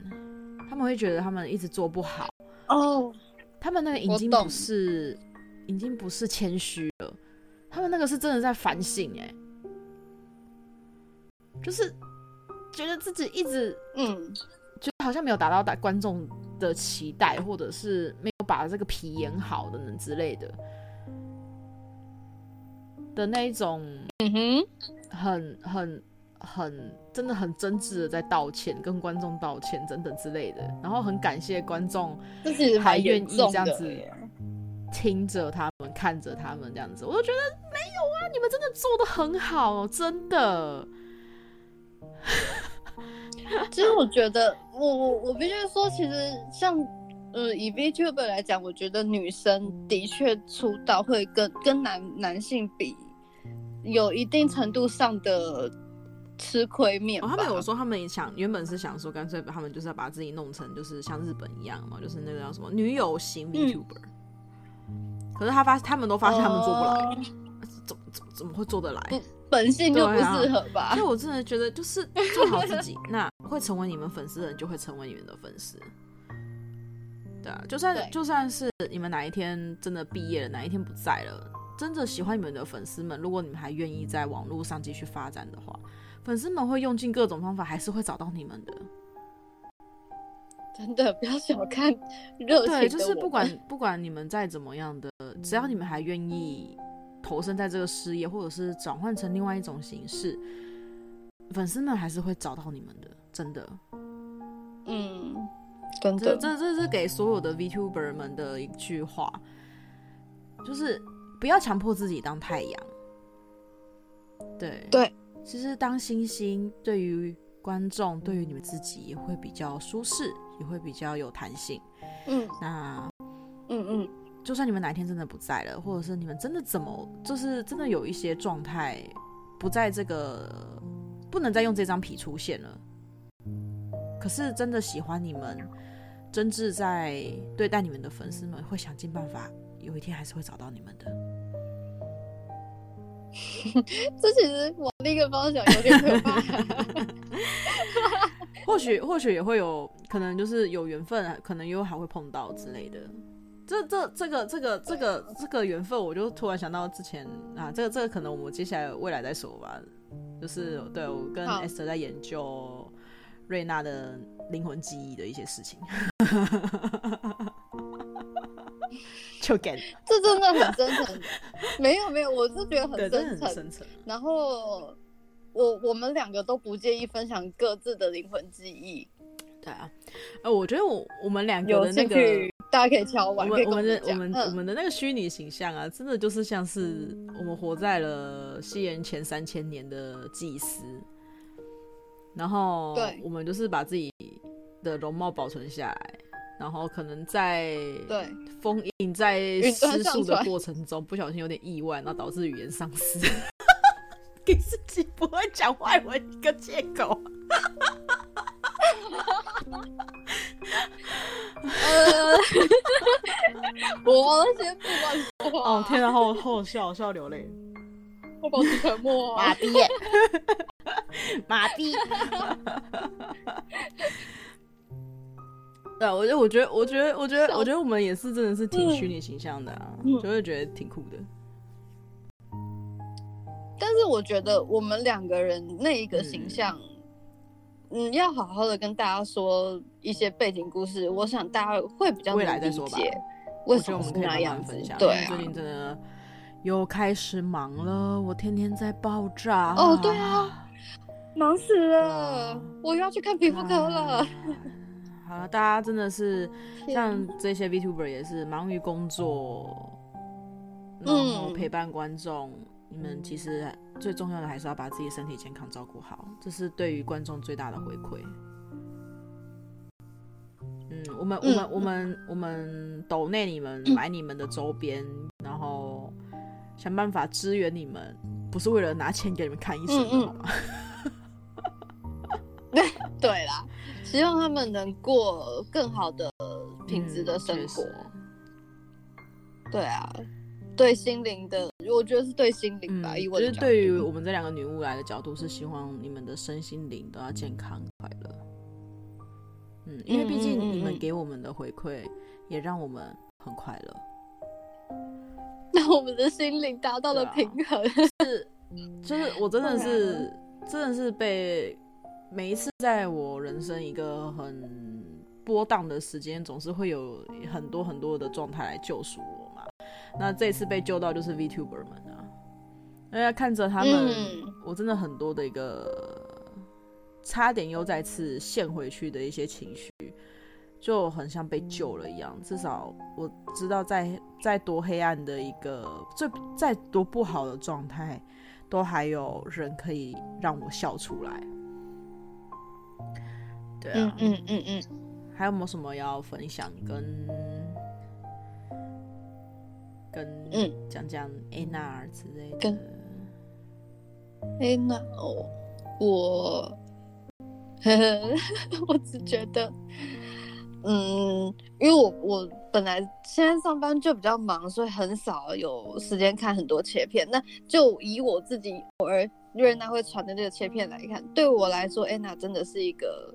他们会觉得他们一直做不好哦。Oh, 他们那个已经不是，已经不是谦虚了，他们那个是真的在反省哎，就是觉得自己一直嗯，就好像没有达到大观众的期待，或者是没有把这个皮演好的呢之类的。的那一种，嗯哼，很很很，真的很真挚的在道歉，跟观众道歉等等之类的，然后很感谢观众还愿意这样子听着他们，看着他们这样子，我都觉得没有啊，你们真的做的很好，真的。其实我觉得，我我我必须说，其实像。呃，以 VTuber 来讲，我觉得女生的确出道会跟跟男男性比，有一定程度上的吃亏面，哦。他们有说，他们想原本是想说，干脆把他们就是要把自己弄成就是像日本一样嘛，就是那个叫什么女友型 VTuber，嗯。可是他发，他们都发现他们做不来，呃、怎么怎么怎么会做得来？本性就不适合吧？所以我真的觉得，就是做好自己，那会成为你们粉丝的人，就会成为你们的粉丝。对啊，就算就算是你们哪一天真的毕业了，哪一天不在了，真的喜欢你们的粉丝们，如果你们还愿意在网络上继续发展的话，粉丝们会用尽各种方法，还是会找到你们的。真的不要小看热情。对，就是不管不管你们再怎么样的，只要你们还愿意投身在这个事业，或者是转换成另外一种形式，粉丝们还是会找到你们的，真的。嗯。这这这是给所有的 VTuber 们的一句话，就是不要强迫自己当太阳。对对，其实当星星对于观众，对于你们自己也会比较舒适，也会比较有弹性。嗯，那嗯嗯，就算你们哪一天真的不在了，或者是你们真的怎么，就是真的有一些状态不在这个，不能再用这张皮出现了。可是真的喜欢你们，真挚在对待你们的粉丝们，会想尽办法，有一天还是会找到你们的。这其实往另一个方向有点可怕。或许或许也会有可能，就是有缘分，可能又还会碰到之类的。这这这个这个这个这个缘分，我就突然想到之前啊，这个这个可能我们接下来未来再说吧。就是对我跟 Esther 在研究。瑞娜的灵魂记忆的一些事情，就给这真的很真诚。没有没有，我是觉得很真诚。然后我我们两个都不介意分享各自的灵魂记忆。对啊，呃，我觉得我我们两个的那个，大家可以敲完。我们我们的我们我们的那个虚拟形象啊，真的就是像是我们活在了西元前三千年的祭司。然后，我们就是把自己的容貌保存下来，然后可能在封印在失速的过程中，不小心有点意外，然后导致语言丧失。给自己不会讲外文一个借口。呃，我先不管说话。哦天啊，好好笑，笑到流泪。我保持沉默。马逼，马逼。对啊，我觉得，我觉得，我觉得，我觉得，我觉得我们也是真的是挺虚拟形象的啊，就会觉得挺酷的。但是我觉得我们两个人那一个形象。嗯，要好好的跟大家说一些背景故事，我想大家会比较能理解为什么是那样分享。对，最近真的又开始忙了，我天天在爆炸。哦，对啊，忙死了，我又要去看皮肤科了。好了，大家真的是像这些 VTuber 也是忙于工作，然后陪伴观众。你们其实最重要的还是要把自己身体健康照顾好，这是对于观众最大的回馈。嗯，我们、嗯、我们我们我们抖内你们买你们的周边，嗯、然后想办法支援你们，不是为了拿钱给你们看医生，嗯、好吗？对 对啦，希望他们能过更好的品质的生活。嗯、对啊。对心灵的，我觉得是对心灵吧。嗯、以我就是对于我们这两个女巫来的角度，是希望你们的身心灵都要健康快乐。嗯，因为毕竟你们给我们的回馈，也让我们很快乐。那我们的心灵达到了平衡，啊、是，就是我真的是，真的是被每一次在我人生一个很波荡的时间，总是会有很多很多的状态来救赎我。那这次被救到就是 VTuber 们啊，因为看着他们，嗯、我真的很多的一个差点又再次陷回去的一些情绪，就很像被救了一样。至少我知道在，在在多黑暗的一个，最再多不好的状态，都还有人可以让我笑出来。对啊，嗯嗯嗯嗯，还有没有什么要分享跟？跟嗯讲讲 Anna 之类的，跟 Anna 哦，我呵呵，我只觉得，嗯，因为我我本来现在上班就比较忙，所以很少有时间看很多切片。那就以我自己偶尔瑞娜会传的这个切片来看，对我来说，Anna 真的是一个，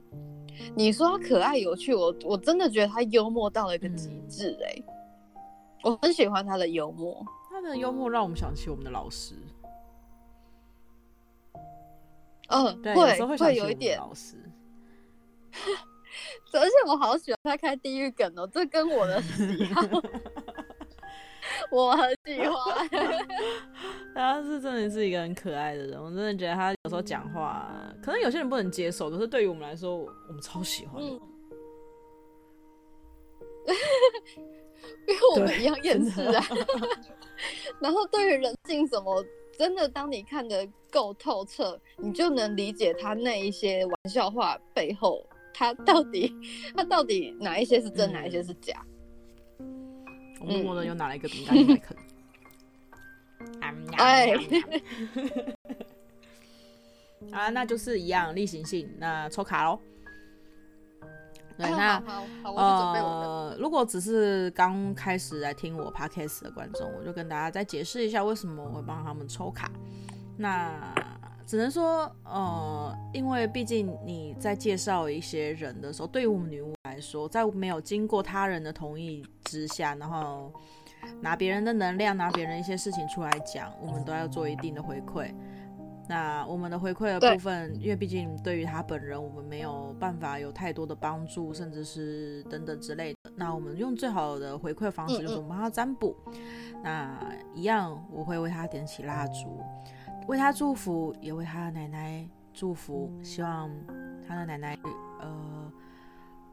你说她可爱有趣，我我真的觉得她幽默到了一个极致哎、欸。嗯我很喜欢他的幽默，他的幽默让我们想起我们的老师。嗯，对，会有时候会想起有一点老师。而且我好喜欢他开地狱梗哦，这跟我的喜好，我很喜欢。他是真的是一个很可爱的人，我真的觉得他有时候讲话，可能有些人不能接受，可是对于我们来说，我们超喜欢。嗯因为我们一样厌世啊，然后对于人性什么，真的当你看得够透彻，你就能理解他那一些玩笑话背后，他到底他到底哪一些是真，嗯、哪一些是假。我默默的又拿了一个饼干来啃。哎，啊，那就是一样例行性，那抽卡喽。对，那呃，如果只是刚开始来听我 podcast 的观众，我就跟大家再解释一下为什么我会帮他们抽卡。那只能说，呃，因为毕竟你在介绍一些人的时候，对于我们女巫来说，在没有经过他人的同意之下，然后拿别人的能量，拿别人一些事情出来讲，我们都要做一定的回馈。那我们的回馈的部分，因为毕竟对于他本人，我们没有办法有太多的帮助，甚至是等等之类的。那我们用最好的回馈方式，就是我们帮他占卜。嗯嗯，那一样，我会为他点起蜡烛，为他祝福，也为他的奶奶祝福，希望他的奶奶呃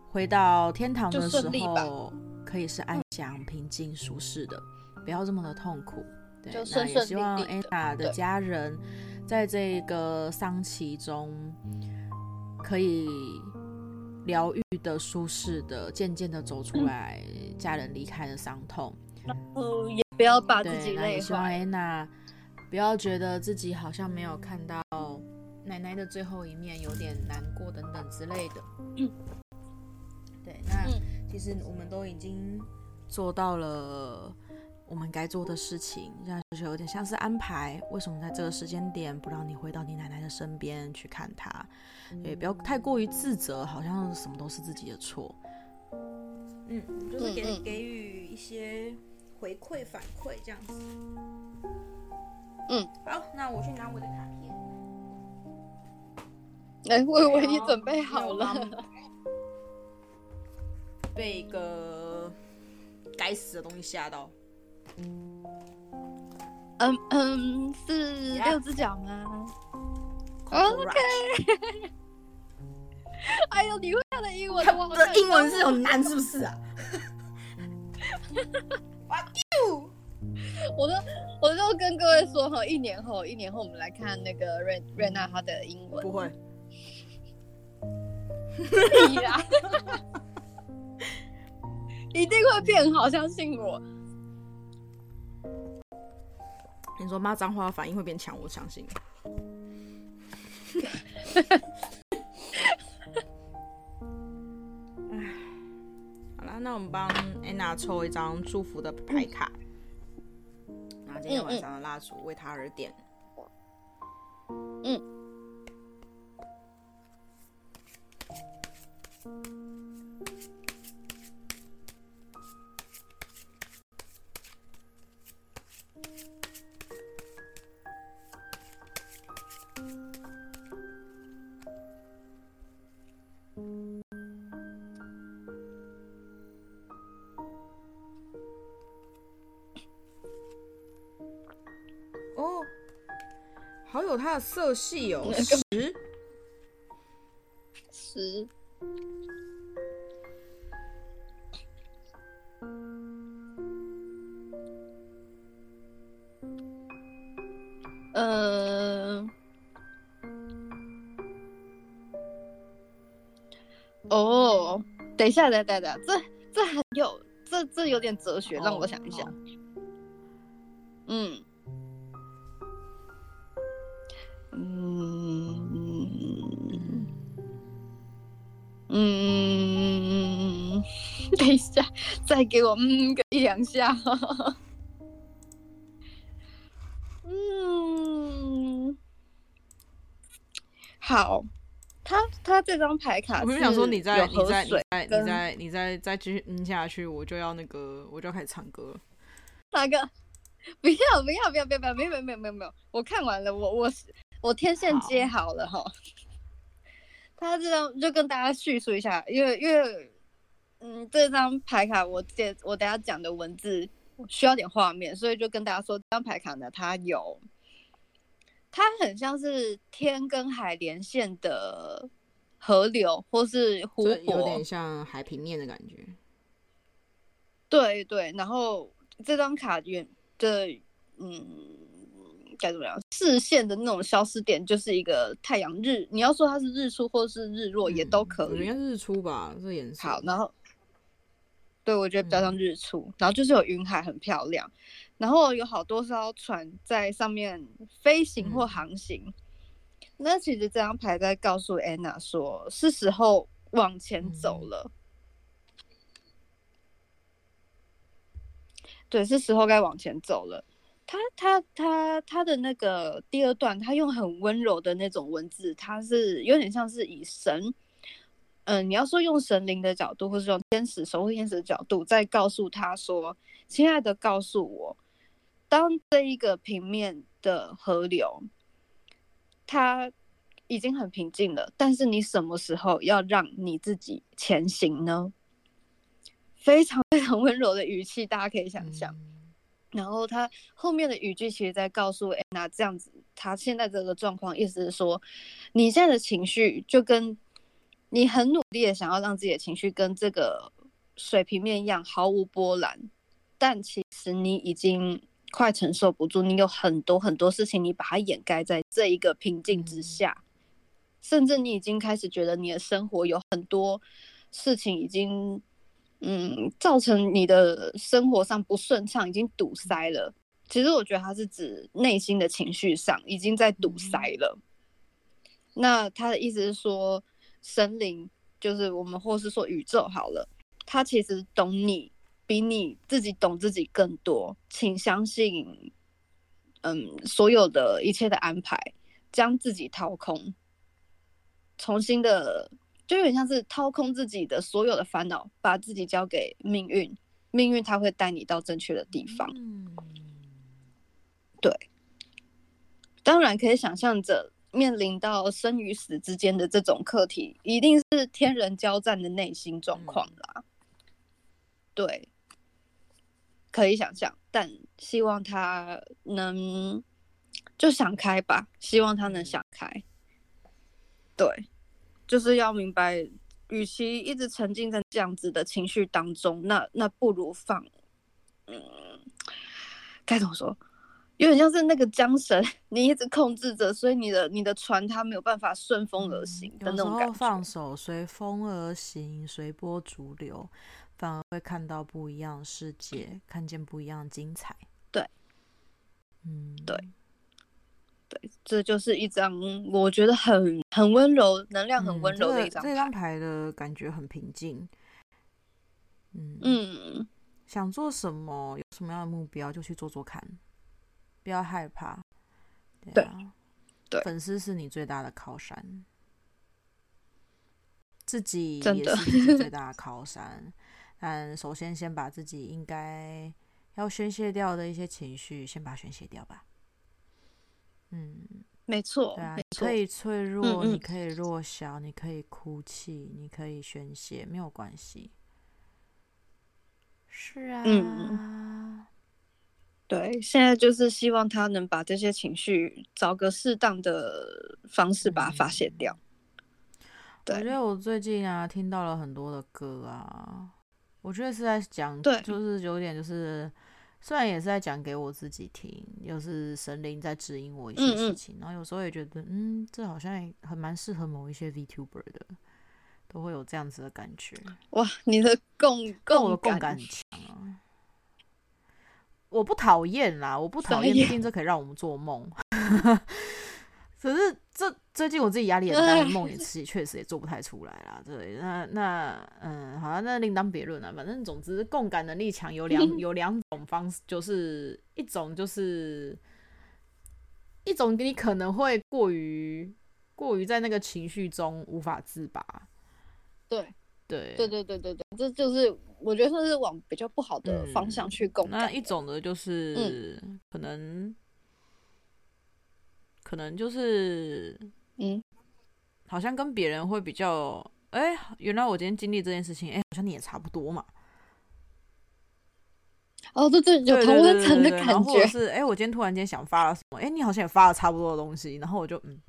回到天堂的时候，可以是安详、平静、舒适的，不要这么的痛苦。对，那也希望 Anna 的家人。在这个丧期中，可以疗愈的、舒适的，渐渐的走出来，家人离开的伤痛。嗯，也不要把自己累坏。希望安娜不要觉得自己好像没有看到奶奶的最后一面，有点难过等等之类的。嗯、对，那其实我们都已经做到了我们该做的事情，这样就是有点像是安排。为什么在这个时间点不让你回到你奶奶的身边去看她？也不要太过于自责，好像什么都是自己的错。嗯，就是给给予一些回馈反馈这样子。嗯，好，那我去拿我的卡片。哎、欸，我以为你准备好了。被一个该死的东西吓到。嗯嗯，是六只脚吗？OK。哎呦，你会他的英文？我的英文是有难是不是啊？我都，我都跟各位说哈，一年后，一年后我们来看那个瑞瑞娜她的英文。不会，一定会变好，相信我。你说骂脏话反应会变强，我相信。哎，好了，那我们帮安娜抽一张祝福的牌卡。嗯今天晚上的蜡烛为她而点。嗯。它的色系有十十，嗯，哦，等一下，等等等，这这很有，这这有点哲学，让我想一想，嗯。我嗯个一两下。嗯，好，他他这张牌卡，我就想说，你再你再你再你再你再再继续嗯下去，我就要那个，我就要开始唱歌。哪个？不要不要不要不要不要，没有没有没有没有没有，我看完了，我我我天线接好了哈。他这张就跟大家叙述一下，因为因为嗯，这张牌卡我接我等下讲的文字需要点画面，所以就跟大家说，这张牌卡呢，它有它很像是天跟海连线的河流或是湖泊，有点像海平面的感觉。对对，然后这张卡远的嗯。该怎么样？视线的那种消失点就是一个太阳日，你要说它是日出或是日落也都可以。应该是日出吧，这颜色。好，然后对，我觉得比较像日出。嗯、然后就是有云海，很漂亮。然后有好多艘船在上面飞行或航行。嗯、那其实这张牌在告诉安娜说，是时候往前走了。嗯、对，是时候该往前走了。他他他他的那个第二段，他用很温柔的那种文字，他是有点像是以神，嗯、呃，你要说用神灵的角度，或是用天使守护天使的角度，在告诉他说：“亲爱的，告诉我，当这一个平面的河流，它已经很平静了，但是你什么时候要让你自己前行呢？”非常非常温柔的语气，大家可以想象。嗯然后他后面的语句其实在告诉安娜，这样子，他现在这个状况，意思是说，你现在的情绪就跟你很努力的想要让自己的情绪跟这个水平面一样毫无波澜，但其实你已经快承受不住，你有很多很多事情，你把它掩盖在这一个平静之下，嗯、甚至你已经开始觉得你的生活有很多事情已经。嗯，造成你的生活上不顺畅，已经堵塞了。其实我觉得他是指内心的情绪上已经在堵塞了。嗯、那他的意思是说，神灵就是我们，或是说宇宙好了，他其实懂你比你自己懂自己更多，请相信，嗯，所有的一切的安排，将自己掏空，重新的，就有点像是掏空自己的所有的烦恼，把自己交给命运，命运它会带你到正确的地方。嗯对，当然可以想象着面临到生与死之间的这种课题，一定是天人交战的内心状况啦。嗯、对，可以想象，但希望他能就想开吧，希望他能想开。对，就是要明白，与其一直沉浸在这样子的情绪当中，那那不如放，嗯，该怎么说？有点像是那个缰绳，你一直控制着，所以你的你的船它没有办法顺风而行的那种放手，随风而行，随波逐流，反而会看到不一样的世界，看见不一样的精彩。对，嗯，对，对，这就是一张我觉得很很温柔，能量很温柔的一张牌。嗯，这张牌的感觉很平静。嗯嗯，想做什么，有什么样的目标，就去做做看。不要害怕，对啊，对，粉丝是你最大的靠山，自己也是自己最大的靠山。但首先，先把自己应该要宣泄掉的一些情绪，先把它宣泄掉吧。嗯，没错，对啊，你可以脆弱，嗯嗯，你可以弱小，你可以哭泣，你可以宣泄，没有关系。是啊。嗯对，现在就是希望他能把这些情绪找个适当的方式把它发泄掉。对，我觉得我最近啊听到了很多的歌啊，我觉得是在讲，对，就是有点就是，虽然也是在讲给我自己听，又是神灵在指引我一些事情，嗯嗯，然后有时候也觉得，嗯，这好像也很蛮适合某一些 VTuber 的，都会有这样子的感觉。哇，你的共共我的共感很强啊！我不讨厌啦，我不讨厌，毕竟这可以让我们做梦。可是这最近我自己压力很大，梦也是确实也做不太出来啦。对，那那嗯，好像那另当别论了。反正总之，共感能力强有两 有两种方式，就是一种就是一种你可能会过于过于在那个情绪中无法自拔。对。对对对对对对，这就是我觉得算是往比较不好的方向去共感。那一种呢就是、嗯、可能可能就是嗯，好像跟别人会比较哎，原来我今天经历这件事情，哎，好像你也差不多嘛。哦，对对，有同温层的感觉。是哎，我今天突然间想发了什么，哎，你好像也发了差不多的东西，然后我就嗯。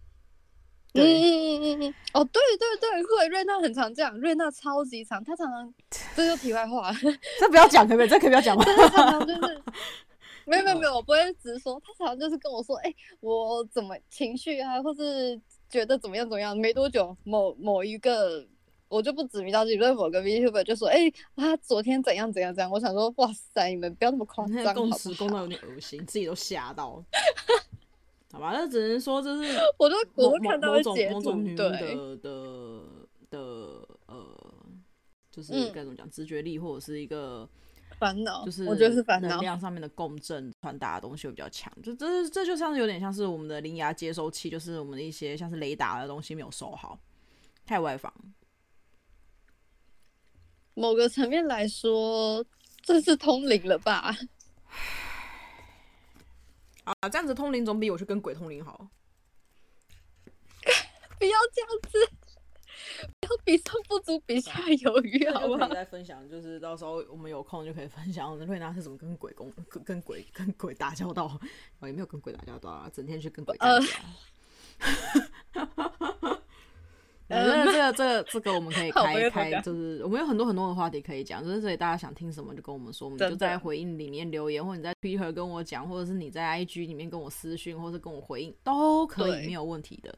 嗯嗯嗯嗯嗯，哦，对对对，会瑞娜很常这样，瑞娜超级常，她常常这就题外话，这不要讲可不可以？这可以不要讲吗？她常常就是 没有没有没有，我不会直说，她常常就是跟我说，哎、欸，我怎么情绪啊，或是觉得怎么样怎么样，没多久某某一个我就不指名道姓，就是某个 VTuber 就说，哎、欸，他昨天怎样怎样怎样，我想说，哇塞，你们不要那么夸张，共识共到有点恶心，自己都吓到。好吧，那只能说这是 我都我都看到某种某种女的的的的呃，就是该怎么讲，直觉力或者是一个烦恼，就是我觉得是烦恼，能量上面的共振传达的东西会比较强。就这这就像是有点像是我们的灵牙接收器，就是我们的一些像是雷达的东西没有收好，太外放。某个层面来说，这是通灵了吧？啊，这样子通灵总比我去跟鬼通灵好。不要这样子，不要比上不足，比下有余，好不好？再分享，就是到时候我们有空就可以分享瑞娜是怎么跟鬼公、跟跟鬼、跟鬼打交道。哦，也没有跟鬼打交道啊，整天去跟鬼打架。呃 那这个这个这个我们可以开开，就是我们有很多很多的话题可以讲，就是所以大家想听什么就跟我们说，我们就在回应里面留言，或者你在 Twitter 跟我讲，或者是你在 IG 里面跟我私讯，或者是跟我回应都可以，没有问题的。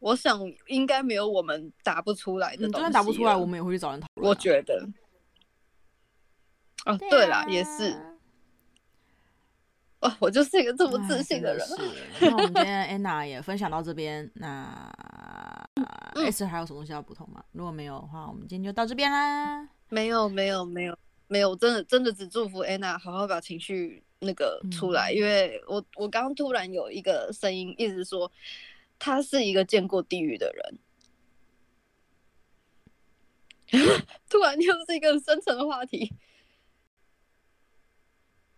我想应该没有我们答不出来的东西，就算答不出来，我们也会去找人讨论。我觉得，哦，对啦，也是。哇，我就是一个这么自信的人。是，那我们今天 Anna 也分享到这边，那 S 还有什么东西要补充吗？如果没有的话，我们今天就到这边啦。没有，没有，没有，没有，真的，真的只祝福 Anna 好好把情绪那个出来，嗯、因为我我刚刚突然有一个声音一直说，他是一个见过地狱的人。突然又是一个深层的话题。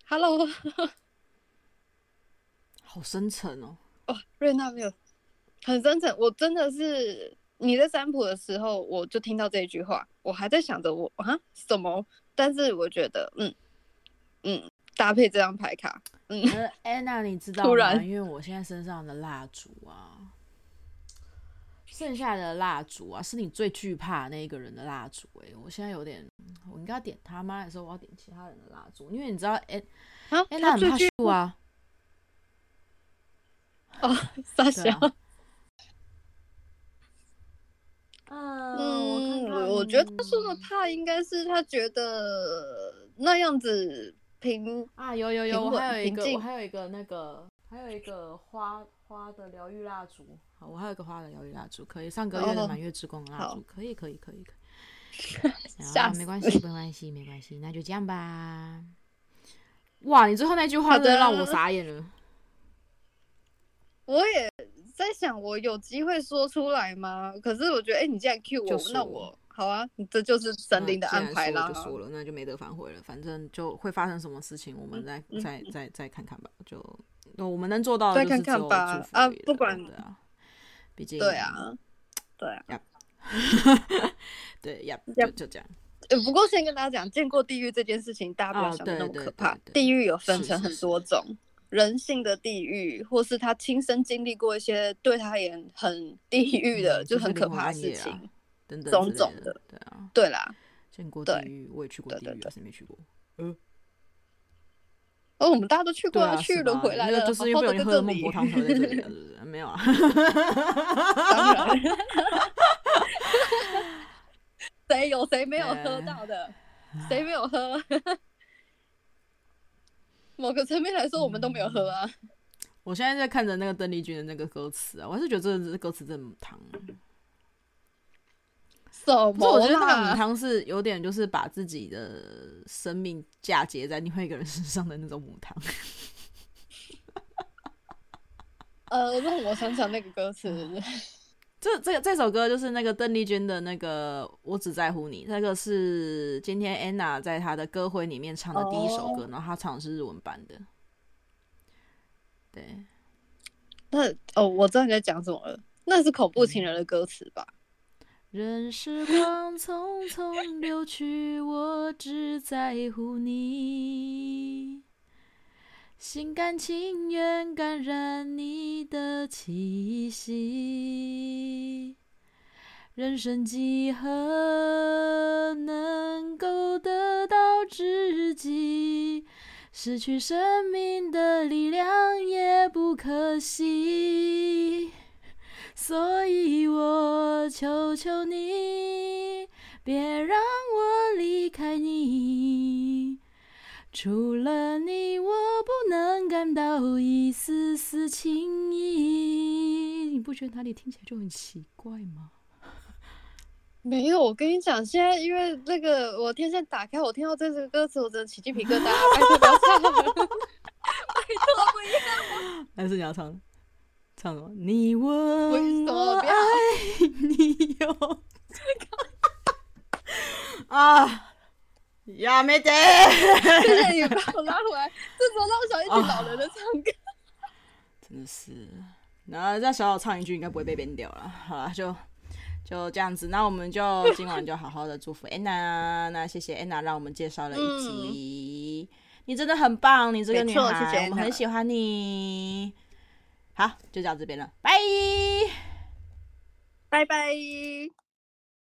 Hello。好深沉哦！哦，瑞娜没有很真诚。我真的是你在占卜的时候，我就听到这句话，我还在想着我啊什么？但是我觉得，嗯嗯，搭配这张牌卡，嗯，安娜，你知 道吗？因为我现在身上的蜡烛啊，剩下的蜡烛啊，是你最惧怕那一个人的蜡烛。哎，我现在有点，我应该点他妈的时候我要点其他人的蜡烛？因为你知道，哎，安娜很怕树啊。哦，傻笑。嗯，我我我觉得他说的怕应该是他觉得那样子平啊，有有有，我还有一个，我还有一个那个，还有一个花花的疗愈蜡烛。好，我还有一个花的疗愈蜡烛，可以上个月的满月之光蜡烛，可以可以可以可以。啊，没关系没关系没关系，那就这样吧。哇，你最后那句话真的让我傻眼了。我也在想，我有机会说出来吗？可是我觉得，哎、欸，你既然 cue 我，那我好啊，这就是神灵的安排啦。就说了，那就没得反悔了。反正就会发生什么事情，我们再、嗯、再再再看看吧。就我们能做到的，再看看吧。啊，不管的啊，毕竟对啊，对啊，对呀，就就这样。呃，不过先跟大家讲，见过地狱这件事情，大家不要想的那么可怕。地狱有分成很多种。是是是人性的地狱，或是他亲身经历过一些对他也很地狱的，嗯、就很可怕的事情，等等种种的，对啊，对啦，见过地狱，我也去过地狱，谁没去过？嗯，哦，我们大家都去过啊，去了回来了，就是因为有喝孟婆汤才在这里，是不是？没有啊，谁有谁没有喝到的？谁没有喝？某个层面来说，我们都没有喝啊。我现在在看着那个邓丽君的那个歌词啊，我还是觉得这个歌词真母汤。什么？不是，我觉得那个母汤是有点就是把自己的生命嫁接在另外一个人身上的那种母汤。呃，让我想想那个歌词。这这个这首歌就是那个邓丽君的那个《我只在乎你》，那个是今天安娜在她的歌会里面唱的第一首歌，oh. 然后她唱的是日文版的。对，那哦，我知道你在讲什么了，那是恐怖情人的歌词吧？任时光匆匆流去，我只在乎你。心甘情愿感染你的气息，人生几何能够得到知己？失去生命的力量也不可惜，所以我求求你，别让我离开你。除了你，我不能感到一丝丝情意。你不觉得哪里听起来就很奇怪吗？没有，我跟你讲，现在因为那个我天线打开，我听到这首歌词，我真的起鸡皮疙瘩。拜托不要唱了，拜托不要。还是你要唱？唱什么？你问我爱你有？啊！呀，没得！谢谢你把我拉回来，这时候让我想一起老人的唱歌，真的是。然后让小小唱一句，应该不会被编掉了。好了，就就这样子。那我们就 今晚就好好的祝福 Anna。那谢谢安娜，让我们介绍了一集。嗯、你真的很棒，你这个女孩，我们很喜欢你。好，就到这边了，拜拜拜。